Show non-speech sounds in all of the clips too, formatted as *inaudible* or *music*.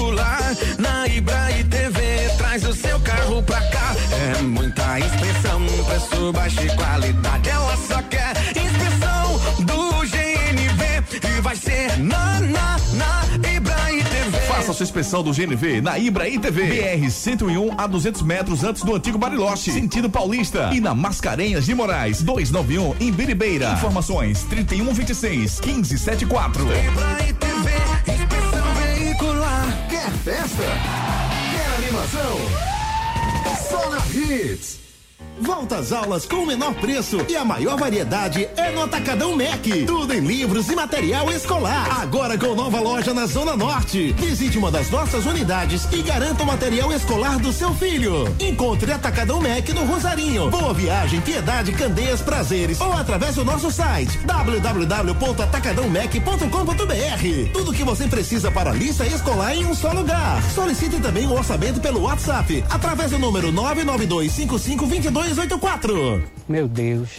veicular. Na Ibraí TV, traz o seu carro pra cá. É muita inspeção, preço baixo e qualidade. Ela só quer inspeção do GNV e vai ser na, na, na Ibraí TV. Faça sua inspeção do GNV na Ibraí TV. BR 101 a 200 metros antes do antigo Bariloche, sentido Paulista. E na Mascarenhas de Moraes, 291 em Biribeira. Informações 3126 1574. Ibraí festa? Quer animação? Só na Hits. Volta às aulas com o menor preço e a maior variedade é no Atacadão Mac. Tudo em livros e material escolar. Agora com nova loja na Zona Norte. Visite uma das nossas unidades e garanta o material escolar do seu filho. Encontre Atacadão Mac no Rosarinho. Boa viagem, Piedade, Candeias, Prazeres ou através do nosso site www.atacadãomac.com.br. Tudo que você precisa para a lista escolar em um só lugar. Solicite também o orçamento pelo WhatsApp através do número 992552284. Meu Deus,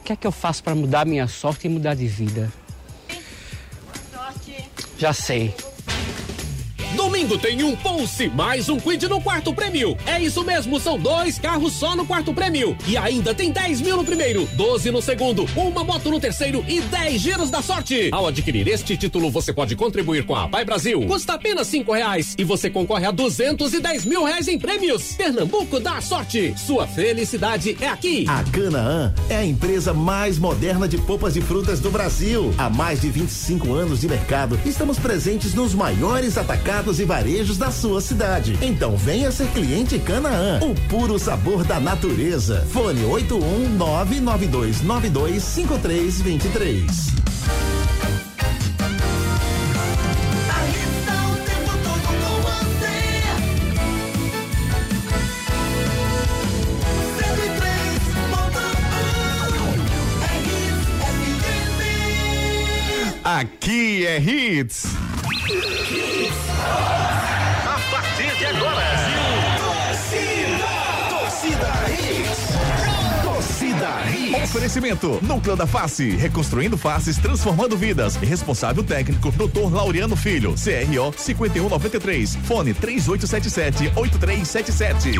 o que é que eu faço para mudar minha sorte e mudar de vida? Já sei. Domingo tem um Pulse mais um Quid no quarto prêmio. É isso mesmo, são dois carros só no quarto prêmio. E ainda tem 10 mil no primeiro, 12 no segundo, uma moto no terceiro e 10 giros da sorte. Ao adquirir este título, você pode contribuir com a Pai Brasil. Custa apenas cinco reais e você concorre a 210 mil reais em prêmios. Pernambuco dá sorte. Sua felicidade é aqui. A Canaã é a empresa mais moderna de polpas de frutas do Brasil. Há mais de 25 anos de mercado, estamos presentes nos maiores atacados e varejos da sua cidade. Então venha ser cliente Canaã, o puro sabor da natureza. Fone 81992925323. Aqui é Hits. A partir de agora, Oferecimento Núcleo da Face, reconstruindo faces, transformando vidas. Responsável técnico Dr. Laureano Filho, CRO 5193, fone 3877-8377.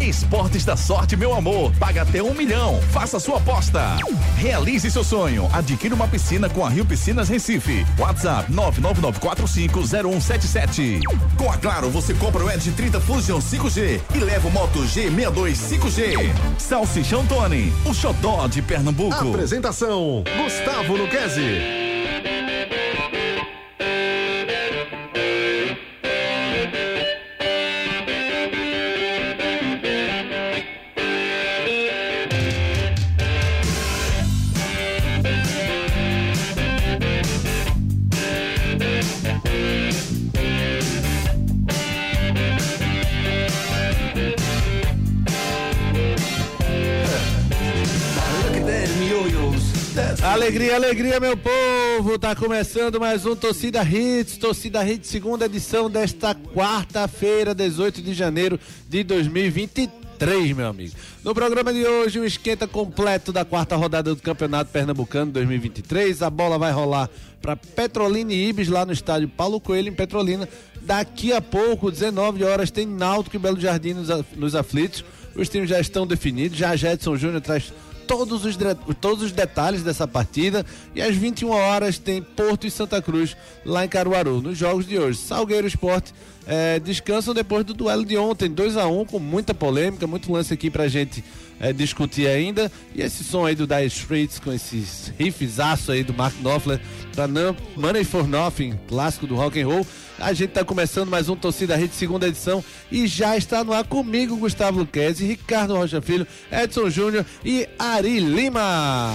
Esportes da Sorte, meu amor, paga até um milhão. Faça sua aposta. Realize seu sonho. Adquira uma piscina com a Rio Piscinas Recife. WhatsApp 999450177. Com a Claro, você compra o Edge 30 Fusion 5G e leva o Moto G62 5G. Salsichão Tony, o xodó de Pernambuco. Apresentação: Gustavo Luquezzi. Alegria, meu povo! Tá começando mais um Torcida Hits, Torcida Hits, segunda edição desta quarta-feira, 18 de janeiro de 2023, meu amigo. No programa de hoje, um esquenta completo da quarta rodada do Campeonato Pernambucano 2023. A bola vai rolar para Petrolina e Ibis lá no estádio Paulo Coelho, em Petrolina. Daqui a pouco, 19 horas, tem Náutico e Belo Jardim nos aflitos. Os times já estão definidos. Já Jetson Júnior traz todos os, todos os detalhes dessa partida. E às 21 horas tem Porto e Santa Cruz lá em Caruaru. Nos jogos de hoje, Salgueiro Esporte eh, descansam depois do duelo de ontem, 2 a 1 com muita polêmica, muito lance aqui pra gente eh, discutir ainda. E esse som aí do Dire Straits com esses riffzaço aí do Mark Knopfler pra não, Money for Nothing, clássico do rock and roll. A gente tá começando mais um Torcida Rede, segunda edição, e já está no ar comigo Gustavo Luquezzi, Ricardo Rocha Filho, Edson Júnior e Ari Lima.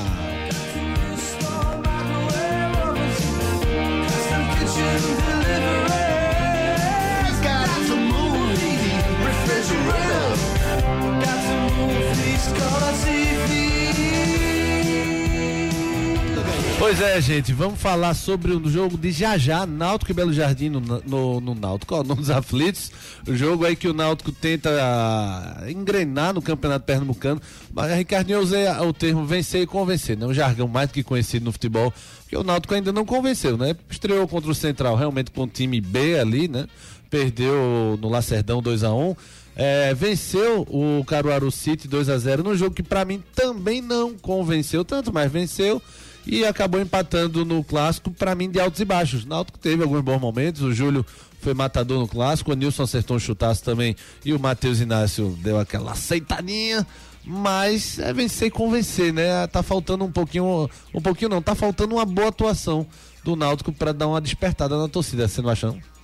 Pois é, gente, vamos falar sobre o jogo de já já, Náutico e Belo Jardim no, no, no Náutico, ó, nos aflitos. O jogo aí que o Náutico tenta ah, engrenar no Campeonato Pernambucano. Mas, Ricardinho, eu usei o termo vencer e convencer, né? Um jargão mais do que conhecido no futebol, porque o Náutico ainda não convenceu, né? Estreou contra o Central, realmente com o time B ali, né? perdeu no Lacerdão 2 a 1 é, venceu o Caruaru City 2 a 0 num jogo que para mim também não convenceu tanto, mas venceu e acabou empatando no clássico para mim de altos e baixos. Náutico teve alguns bons momentos, o Júlio foi matador no clássico, o Nilson acertou um chutaço também e o Matheus Inácio deu aquela aceitadinha. Mas é vencer e convencer, né? Tá faltando um pouquinho, um pouquinho não, tá faltando uma boa atuação do Náutico para dar uma despertada na torcida, você não acha não?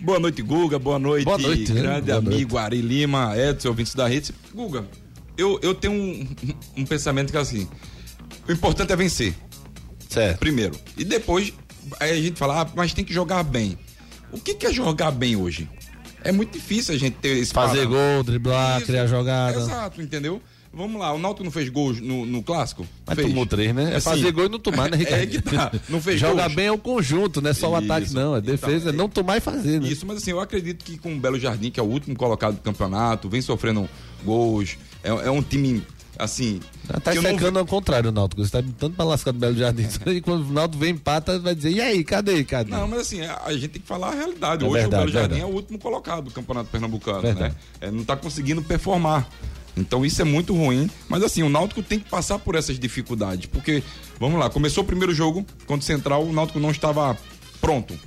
Boa noite, Guga. Boa noite, Boa noite né? grande Boa amigo noite. Ari Lima, Edson, ouvintes da rede. Guga, eu, eu tenho um, um pensamento que é assim: o importante é vencer, Certo. primeiro. E depois, aí a gente fala, ah, mas tem que jogar bem. O que, que é jogar bem hoje? É muito difícil a gente ter esse Fazer parâmetro. gol, driblar, Isso, criar jogada. Exato, entendeu? Vamos lá, o Náutico não fez gols no, no clássico? Mas fez. tomou três, né? É Assim, fazer gol e não tomar, né, Ricardo? *laughs* É que tá. Não fez Jogar gols. bem é o conjunto, não é só o Isso. ataque, não. É defesa, é Então, não tomar e fazer, né? Isso, mas assim, eu acredito que com o Belo Jardim, que é o último colocado do campeonato, vem sofrendo gols. É, é um time, assim. Tá eu não secando ao contrário, o Náutico. Você tá tanto pra lascar do Belo Jardim. *laughs* E quando o Náutico vem empata, vai dizer, e aí, cadê, cadê? Não, mas assim, a gente tem que falar a realidade. É Hoje verdade, o Belo Jardim verdade. é o último colocado do Campeonato Pernambucano, Verdade. né? É, não tá conseguindo performar. Então isso é muito ruim. Mas assim, o Náutico tem que passar por essas dificuldades. Porque, vamos lá, começou o primeiro jogo contra o Central, o Náutico não estava pronto.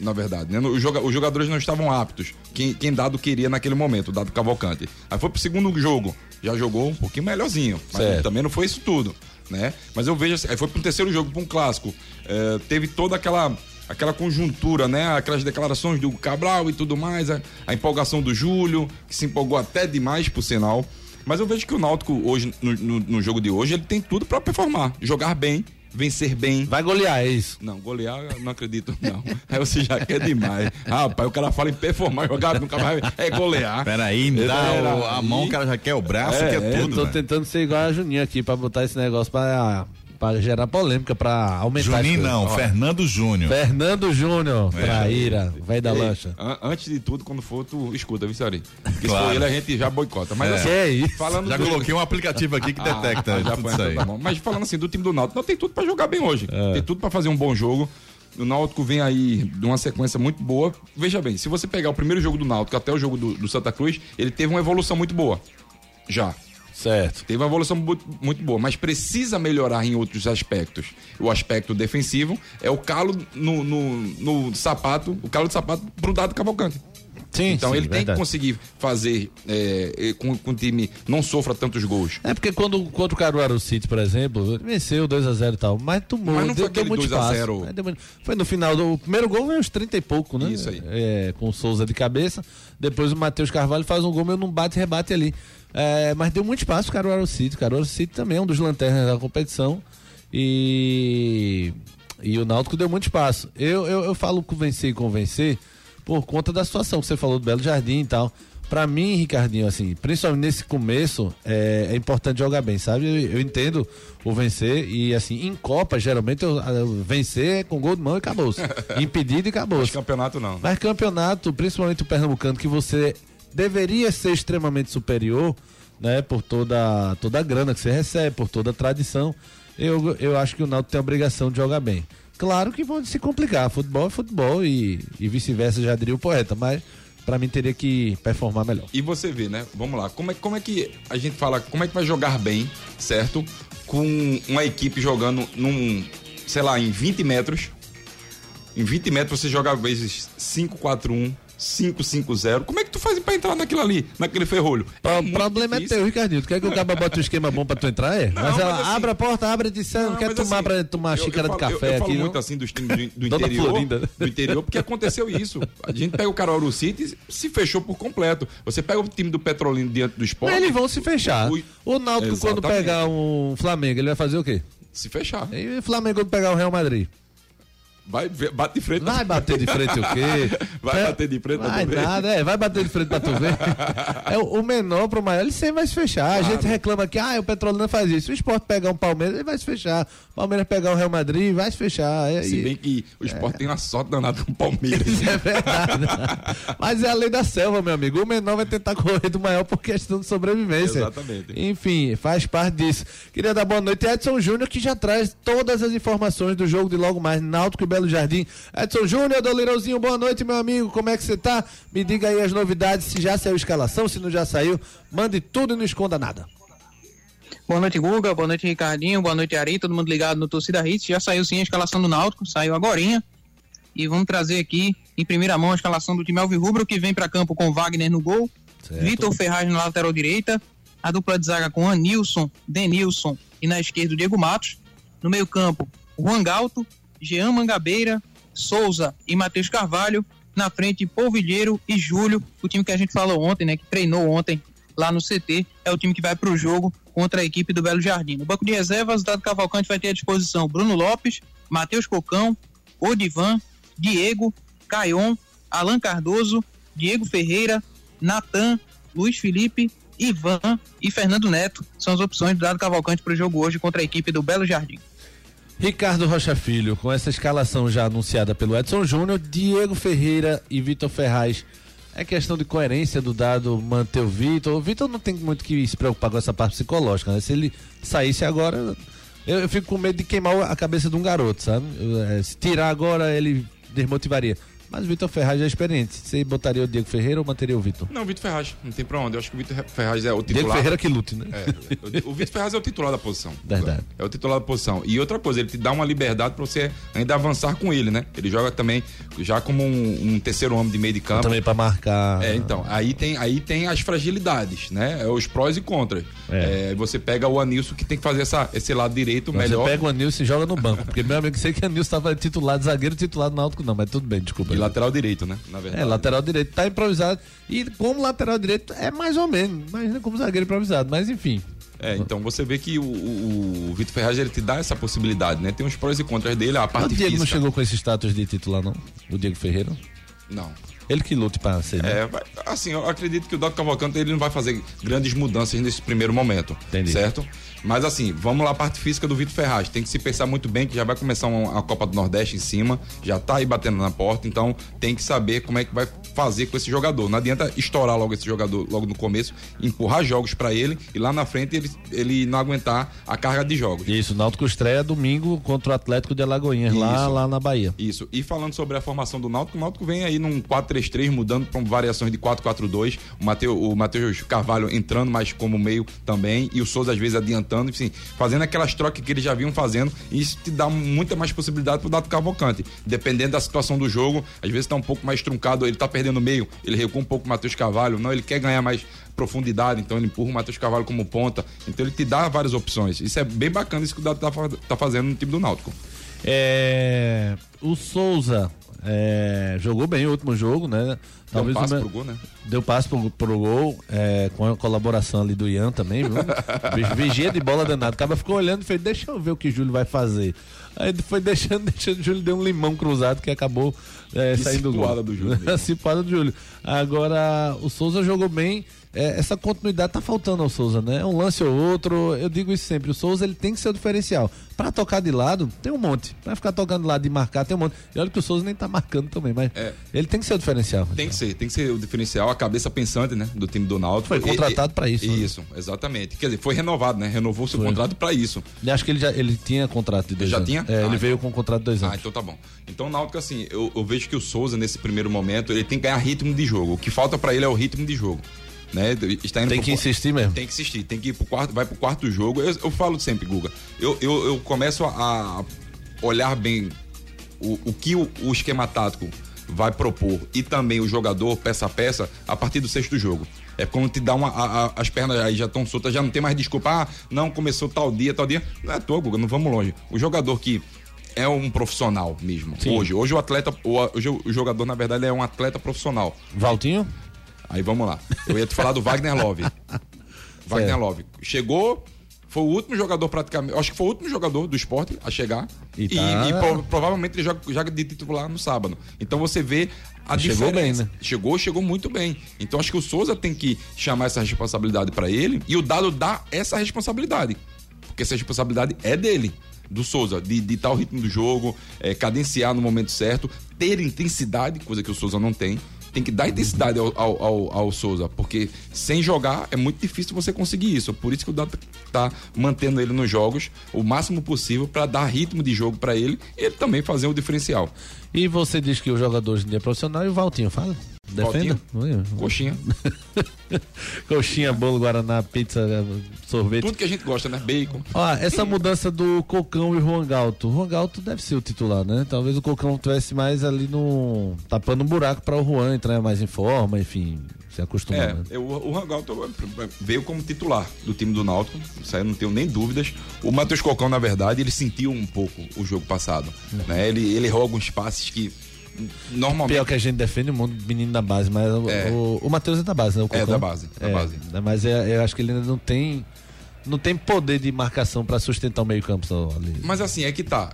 Na verdade, né? Os joga- os jogadores não estavam aptos. Quem, quem Dado queria naquele momento, o Dado Cavalcante. Aí foi pro segundo jogo, já jogou um pouquinho melhorzinho. Mas Certo. também não foi isso tudo, né? Mas eu vejo assim, aí foi pro terceiro jogo, pra um clássico. É, teve toda aquela aquela conjuntura, né? Aquelas declarações do Cabral e tudo mais, a, a empolgação do Júlio, que se empolgou até demais, por sinal. Mas eu vejo que o Náutico hoje, no, no- no jogo de hoje, ele tem tudo pra performar. Jogar bem, vencer bem. Vai golear, é isso. Não, golear, eu não acredito, não. *laughs* Aí você já quer demais. Rapaz, o cara fala em performar, jogar nunca vai. É golear. Peraí, me dá Pera o- a mão, o cara já quer o braço, É, quer é, Eu tudo. tô velho. tentando ser igual a Juninho aqui pra botar esse negócio pra, pra gerar polêmica, pra aumentar. Juninho não, Ó, Fernando Júnior. Fernando Júnior, É. traíra, velho da Ei, lancha. an- antes de tudo, quando for, tu escuta, viu, Sari? Porque Claro. se for ele, a gente já boicota. Mas É. assim, é isso? falando Já do- coloquei um aplicativo aqui que *laughs* detecta Ah, já tudo isso então aí. tá bom. Mas falando assim do time do Náutico, não tem tudo pra jogar bem hoje. É. Tem tudo pra fazer um bom jogo. O Náutico vem aí de uma sequência muito boa. Veja bem, se você pegar o primeiro jogo do Náutico até o jogo do, do Santa Cruz, ele teve uma evolução muito boa. Já. Certo. Teve uma evolução muito, boa, mas precisa melhorar em outros aspectos. O aspecto defensivo é o calo no, no, no sapato, o calo de sapato pro dado Cavalcante. Sim, Então sim, ele tem que verdade. conseguir fazer é, com, com o time não sofra tantos gols. É porque quando contra o Caruaru City, por exemplo, venceu 2x0 e tal, mas tomou, Mas não deu, foi deu aquele muito 2 a espaço. 0. Mas deu muito- Foi no final do o primeiro gol, veio uns 30 e pouco, né? Isso aí. É, com o Souza de cabeça. Depois o Matheus Carvalho faz um gol, meu não bate rebate ali. É, mas deu muito espaço o Caruaru City. O Caruaru City também é um dos lanternas da competição. E, e o Náutico deu muito espaço. Eu, eu, eu falo convencer e convencer por conta da situação que você falou do Belo Jardim e tal. Pra mim, Ricardinho, assim, principalmente nesse começo, é, é importante jogar bem, sabe? Eu, eu entendo o vencer e, assim, em Copa, geralmente, eu, eu vencer é com gol de mão e acabou *laughs* Impedido e acabou Mas campeonato não. mas campeonato, principalmente o pernambucano, que você deveria ser extremamente superior, né? Por toda, toda a grana que você recebe, por toda a tradição. Eu, eu acho que o Náutico tem a obrigação de jogar bem. Claro que pode se complicar. Futebol é futebol e, e vice-versa, já diria o poeta. Mas pra mim teria que performar melhor. E você vê, né? Vamos lá. Como é, como é que a gente fala, como é que vai jogar bem, certo? Com uma equipe jogando num, sei lá, em 20 metros. Em 20 metros você joga vezes 5-4-1, 5-5-0. Como é que tu faz pra entrar naquilo ali, naquele ferrolho? O É problema é difícil. teu, Ricardinho. Tu quer que o cara bote um esquema bom pra tu entrar, é? mas ela mas assim- abre a porta, abre e diz, "Ah, não, quer mas tomar assim, pra tomar uma eu- xícara eu de café eu, eu aqui, falo não? muito assim dos times do, do *laughs* interior, Florinda. do interior, porque aconteceu isso. A gente pega o Caruaru City e se fechou por completo. Você pega o time do Petrolino diante do esporte. Mas eles vão se fechar. O- O Náutico, quando pegar um Flamengo, ele vai fazer o quê? Se fechar. E o Flamengo quando pegar o Real Madrid? Vai, ver- bate de frente. Vai bater de frente o quê? *laughs* Vai É, bater de frente Vai nada, é, vai bater de frente pra tu ver. É, o o menor pro maior, ele sempre vai se fechar. A gente reclama que, ah, o Petrolina faz isso. O esporte pegar um Palmeiras, ele vai se fechar. O Palmeiras pegar o Real Madrid, vai se fechar. É, Se bem que o esporte tem uma sorte danada com o Palmeiras. *laughs* é verdade. *laughs* Mas é a lei da selva, meu amigo. O menor vai tentar correr do maior por questão de sobrevivência. Exatamente. Enfim, faz parte disso. Queria dar boa noite a Edson Júnior, que já traz todas as informações do jogo de logo mais Náutico e Belo Jardim. Edson Júnior, do Leirãozinho, boa noite, meu amigo. Como é que você tá? Me diga aí as novidades, se já saiu a escalação, se não já saiu. Mande tudo e não esconda nada. Boa noite, Guga. Boa noite, Ricardinho. Boa noite, Ari. Todo mundo ligado no Torcida Hits. Já saiu sim a escalação do Náutico, saiu agorinha. E vamos trazer aqui, em primeira mão, a escalação do time Alvirrubro, que vem para campo com Wagner no gol, Vitor Ferraz na lateral direita, a dupla de zaga com Anilson, Denilson e na esquerda o Diego Matos. No meio campo, Juan Galto, Jean Mangabeira, Souza e Matheus Carvalho. Na frente, Polvilheiro e Júlio, o time que a gente falou ontem, né, que treinou ontem lá no CT, é o time que vai para o jogo contra a equipe do Belo Jardim. No banco de reservas, o Dado Cavalcante vai ter à disposição Bruno Lopes, Matheus Cocão, Odivan, Diego, Caion, Alan Cardoso, Diego Ferreira, Natan, Luiz Felipe, Ivan e Fernando Neto são as opções do Dado Cavalcante para o jogo hoje contra a equipe do Belo Jardim. Ricardo Rocha Filho, com essa escalação já anunciada pelo Edson Júnior, Diego Ferreira e Vitor Ferraz. É questão de coerência do dado manter o Vitor. O Vitor não tem muito que se preocupar com essa parte psicológica, né? Se ele saísse agora, eu, eu fico com medo de queimar a cabeça de um garoto, sabe? Eu, é, se tirar agora, ele desmotivaria. Mas o Vitor Ferraz é experiente. Você botaria o Diego Ferreira ou manteria o Vitor? Não, o Vitor Ferraz, não tem pra onde. Eu acho que o Vitor Ferraz é o titular. Diego Ferreira que lute, né? É, o, Vitor Ferraz é o titular da posição. Verdade. É o titular da posição. E outra coisa, ele te dá uma liberdade pra você ainda avançar com ele, né? Ele joga também já como um, um terceiro homem de meio de campo. Também pra marcar. É, então, aí tem, aí tem as fragilidades, né? É os prós e contras. É. você pega o Anilson que tem que fazer essa, esse lado direito melhor. Você pega o Anilson e joga no banco. Porque, meu amigo, sei que o Anilson estava titular de zagueiro, titular do Náutico, não, mas tudo bem, desculpa. E lateral direito, né? Na verdade. É, lateral direito tá improvisado. E como lateral direito é mais ou menos. Imagina como zagueiro improvisado. Mas enfim. É, então você vê que o, o, o Vitor Ferraz ele te dá essa possibilidade, né? Tem os prós e contras dele, a parte o Diego física. não chegou com esse status de titular, não? O Diego Ferreira? Não. Ele que lute para ser, né? É, vai- assim, eu acredito que o Dado Cavalcante ele não vai fazer grandes mudanças nesse primeiro momento. Entendi. Certo? Mas assim, vamos lá a parte física do Vitor Ferraz. Tem que se pensar muito bem que já vai começar uma- a Copa do Nordeste em cima, já tá aí batendo na porta, então tem que saber como é que vai fazer com esse jogador. Não adianta estourar logo esse jogador logo no começo, empurrar jogos para ele e lá na frente ele, ele não aguentar a carga de jogos. Isso, o Náutico estreia domingo contra o Atlético de Alagoinhas, lá, Isso. lá na Bahia. Isso. E falando sobre a formação do Náutico, o Náutico vem aí num 4-3-3, mudando para variações de 4-4-2. O Mateus, o Matheus Carvalho entrando mais como meio também. E o Souza, às vezes, adiantando, enfim, fazendo aquelas trocas que eles já vinham fazendo. E isso te dá muita mais possibilidade pro Dato Cavalcante. Dependendo da situação do jogo, às vezes tá um pouco mais truncado, ele tá perdendo meio, ele recua um pouco o Matheus Carvalho. Não, ele quer ganhar mais profundidade, então ele empurra o Matheus Carvalho como ponta. Então ele te dá várias opções. Isso é bem bacana, isso que o Dato tá, tá fazendo no time do Náutico. É, o Souza é, jogou bem o último jogo, né? Deu um passe o me- pro gol, né? Deu passe pro, pro gol, é, com a colaboração ali do Ian também, viu? *laughs* Vigia de bola danado. O cara ficou olhando e fez, deixa eu ver o que o Júlio vai fazer. Aí foi *laughs* deixando, deixando, o Júlio deu um limão cruzado que acabou é, Que saindo do gol. do Júlio *laughs* cipuada do Júlio. Agora, o Souza jogou bem. É, essa continuidade tá faltando ao Souza, né? Um lance ou outro, eu digo isso sempre. O Souza ele tem que ser o diferencial. Pra tocar de lado, tem um monte. Pra ficar tocando de lado e marcar, tem um monte. E olha que o Souza nem tá marcando também, mas É. ele tem que ser o diferencial. Tem que ser, tem que ser o diferencial, a cabeça pensante, né, do time do Náutico. Foi contratado E- pra isso, né? Isso, exatamente. Quer dizer, foi renovado, né? Renovou seu contrato pra isso. E acho que ele já ele tinha contrato de dois Já anos. tinha? É, Ah, ele então. veio com um contrato de dois Ah, anos. então tá bom. Então o Náutico, assim, eu, eu vejo que o Souza, nesse primeiro momento, ele tem que ganhar ritmo de jogo. O que falta pra ele é o ritmo de jogo. Né? Está Tem pro que qua- insistir mesmo. Tem que insistir, tem que ir pro quarto, vai pro quarto jogo. Eu, eu falo sempre, Guga, eu, eu, eu começo a olhar bem o, o que o, o esquema tático vai propor e também o jogador, peça a peça, a partir do sexto jogo. É quando te dá uma. a- a- as pernas aí já estão soltas, já não tem mais desculpa. Ah, não, começou tal dia, tal dia. Não é à toa, Guga, não vamos longe. O jogador que é um profissional mesmo. Sim. Hoje. Hoje o atleta. Hoje o jogador, na verdade, é um atleta profissional. Valtinho? Aí vamos lá. Eu ia te falar do Wagner Love. *laughs* Wagner Certo. Love. Chegou, foi o último jogador praticamente. Acho que foi o último jogador do esporte a chegar. E E, tá- e pro- provavelmente ele joga, joga de titular no sábado. Então você vê a Chegou diferença. bem, né? Chegou, chegou muito bem. Então acho que o Souza tem que chamar essa responsabilidade pra ele e o Dado dá essa responsabilidade. Porque essa responsabilidade é dele. Do Souza, de ditar o ritmo do jogo, é, cadenciar no momento certo, ter intensidade, coisa que o Souza não tem. Tem que dar intensidade ao, ao, ao, ao Souza, porque sem jogar é muito difícil você conseguir isso. Por isso que o Data tá mantendo ele nos jogos o máximo possível para dar ritmo de jogo para ele e ele também fazer o diferencial. E você diz que o jogador hoje em dia é profissional e o Valtinho, fala? Defenda? Valtinho? Coxinha. *laughs* Coxinha, bolo, guaraná, pizza, sorvete. Tudo que a gente gosta, né? Bacon. Ó, essa mudança do Cocão e Juan Galto. O Juan Galto deve ser o titular, né? Talvez o Cocão tivesse mais ali no. tapando um buraco para o Juan entrar mais em forma, enfim, se. É, né? eu, o Juan Galto veio como titular do time do Náutico, isso aí eu não tenho nem dúvidas. O Matheus Cocão, na verdade, ele sentiu um pouco o jogo passado. Uhum. Né? Ele, ele errou alguns passes que normalmente. Pior que a gente defende o mundo menino da base, mas o- É. o, o Matheus é da base, né? O É, Cocão. da base, da É, base. né, Mas é- eu acho que ele ainda não tem. Não tem poder de marcação para sustentar o meio-campo ali. Mas assim, é que tá.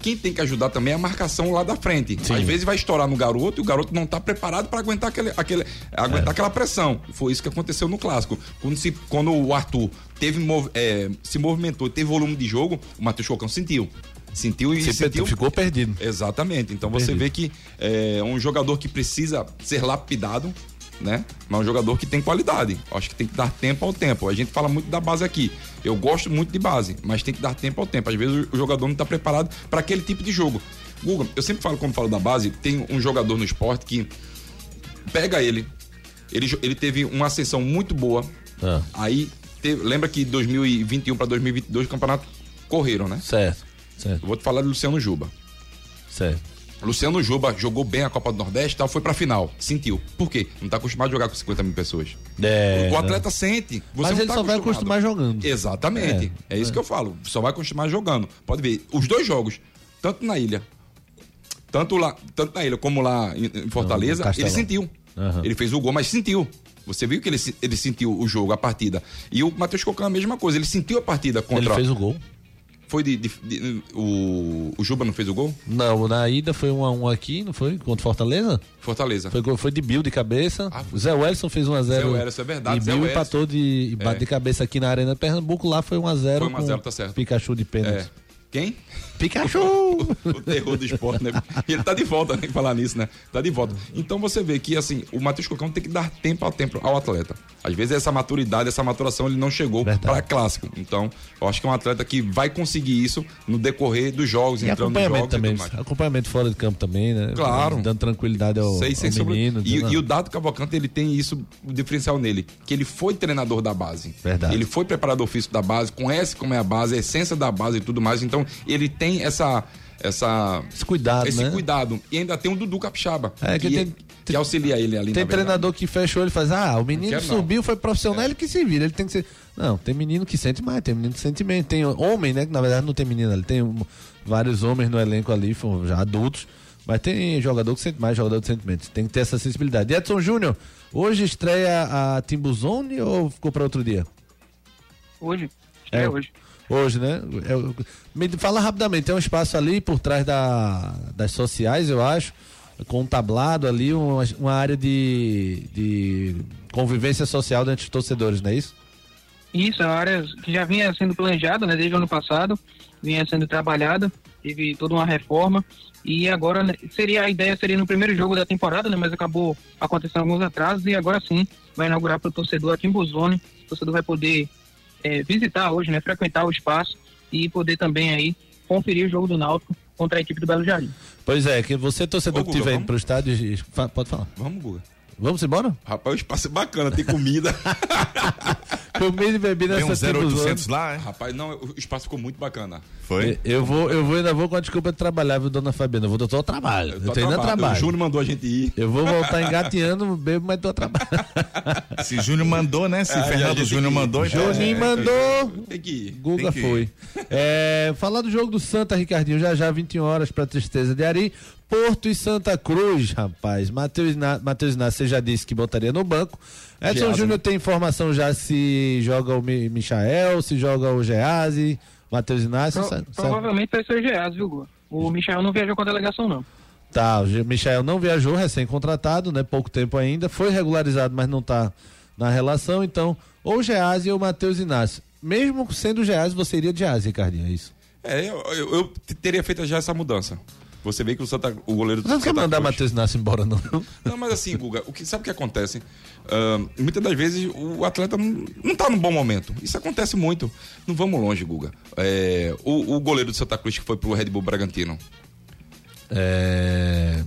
Quem tem que ajudar também é a marcação lá da frente. Às vezes vai estourar no garoto e o garoto não tá preparado para aguentar, aquele, aquele, aguentar É. aquela pressão. Foi isso que aconteceu no clássico. Quando, se, quando o Arthur teve, é, se movimentou, teve volume de jogo, o Matheus Cocão sentiu. Sentiu e Se sentiu. ficou perdido. Exatamente. Então você Perdido. vê que é um jogador que precisa ser lapidado, né? Mas um jogador que tem qualidade. Acho que tem que dar tempo ao tempo. A gente fala muito da base aqui. Eu gosto muito de base, mas tem que dar tempo ao tempo. Às vezes o jogador não está preparado para aquele tipo de jogo. Guga, eu sempre falo quando falo da base, tem um jogador no esporte que pega ele, ele, ele teve uma ascensão muito boa. Ah. Aí teve- lembra que 2021 para 2022 o campeonato correram, né? Certo, certo, Eu vou te falar de Luciano Juba. certo. Luciano Juba jogou bem a Copa do Nordeste e tal, foi pra final. Sentiu. Por quê? Não tá acostumado a jogar com 50 mil pessoas. É, o atleta sente. Você Mas não ele tá só vai acostumar jogando. Exatamente. É, isso que eu falo. Só vai acostumar jogando. Pode ver. Os dois jogos, tanto na ilha, tanto lá, tanto na ilha como lá em, Fortaleza, Castelão. ele sentiu. Aham. Ele fez o gol, mas sentiu. Você viu que ele, ele sentiu o jogo, a partida. E o Matheus Cocão a mesma coisa. Ele sentiu a partida contra. Ele fez o gol? Foi de. de- de- o, o Juba não fez o gol? Não, na ida foi um a um aqui, não foi? Contra Fortaleza? Fortaleza. Foi, foi de Bill de cabeça. Ah, Zé Wellison fez 1x0. Zé Wellison, é verdade, E Zé Bill empatou de, É. de cabeça aqui na Arena Pernambuco. Lá foi 1x0. Foi 1 a 0, com tá certo. Pikachu de pênalti. É. Quem? Pikachu! *laughs* o terror do esporte, né? E ele tá de volta, nem falar nisso, né? Tá de volta. Então você vê que, assim, o Matheus Cocão tem que dar tempo ao tempo ao atleta. Às vezes essa maturidade, essa maturação, ele não chegou para clássico. Então, eu acho que é um atleta que vai conseguir isso no decorrer dos jogos, E entrando nos acompanhamento jogos também. Acompanhamento fora de campo também, né? Claro. Dando tranquilidade ao, Sei, sem ao sobre- menino. E, e o Dado Cavalcante, ele tem isso, o diferencial nele, que ele foi treinador da base. Verdade. Ele foi preparador físico da base, conhece como é a base, a essência da base e tudo mais. Então, ele tem essa. essa Esse cuidado, esse né? cuidado. E ainda tem o Dudu Capixaba. É, que tem- que auxilia ele ali Tem treinador que fecha o olho e faz, ah, o menino quero não. subiu, foi profissional, ele que se vira, ele tem que ser. Não, tem menino que sente mais, tem menino que sente menos. Tem homem, né? Que na verdade não tem menino ali, tem um- vários homens no elenco ali, foram já adultos, mas tem jogador que sente mais, jogador que sente menos. Tem que ter essa sensibilidade. Edson Júnior, hoje estreia a Timbuzone ou ficou para outro dia? Hoje. É. É, hoje. Hoje, né? É, me fala rapidamente, tem um espaço ali por trás da, das sociais, eu acho, com um tablado ali, uma, uma área de, de convivência social entre os torcedores, não é isso? Isso, é uma área que já vinha sendo planejada, né, desde o ano passado, vinha sendo trabalhada, teve toda uma reforma e agora né, seria a ideia seria no primeiro jogo da temporada, né, mas acabou acontecendo alguns atrasos e agora sim vai inaugurar para o torcedor aqui em Buzone. O torcedor vai poder eh, visitar hoje, né, frequentar o espaço e poder também aí conferir o jogo do Náutico contra a equipe do Belo Jardim. Pois é, que você, torcedor Ô, que Guga, estiver indo vamos? pro estádio, pode falar. Vamos, Guga. Vamos embora? Rapaz, o espaço é bacana, tem comida. *laughs* Comida e bebida Tem um nessa Timbuzone. 0800 lá, é? Rapaz, não, o espaço ficou muito bacana. Foi? Eu vou, eu vou, ainda vou com a desculpa de trabalhar, viu, dona Fabiana? Eu vou doutor ao trabalho. Eu, tô tô indo a trabalho. trabalho. O Júnior mandou a gente ir. Eu vou voltar engateando, bebo, mas tô a trabalho. *laughs* Se Júnior mandou, né? Se É, a Fernando Júnior mandou, então. Juninho é, mandou. Tem que ir. Guga que ir. foi. É, falar do jogo do Santa, Ricardinho, já já 21 horas pra tristeza de Ari. Porto e Santa Cruz, rapaz. Matheus Iná- Matheus Inácio, você já disse que botaria no banco. Edson Geazi, Júnior tem informação já se joga o Mi- Michael, se joga o Geazi, Matheus Inácio. Pro- sabe- provavelmente vai ser o Geas, viu, Gu? O Michel não viajou com a delegação, não. Tá, o Michael não viajou, recém-contratado, né? Pouco tempo ainda. Foi regularizado, mas não tá na relação. Então, ou o Geazi ou o Matheus Inácio. Mesmo sendo o Geazi, você iria de Geazi, Ricardinho, é isso? É, eu, eu- eu teria feito já essa mudança. você vê que o, Santa, o goleiro do Não quer mandar Matheus Inácio embora, não. Não, mas assim, Guga, o que, sabe o que acontece? Ah, muitas das vezes o atleta não, não tá num bom momento. Isso acontece muito. Não vamos longe, Guga. É, o, o goleiro do Santa Cruz que foi pro Red Bull Bragantino. É.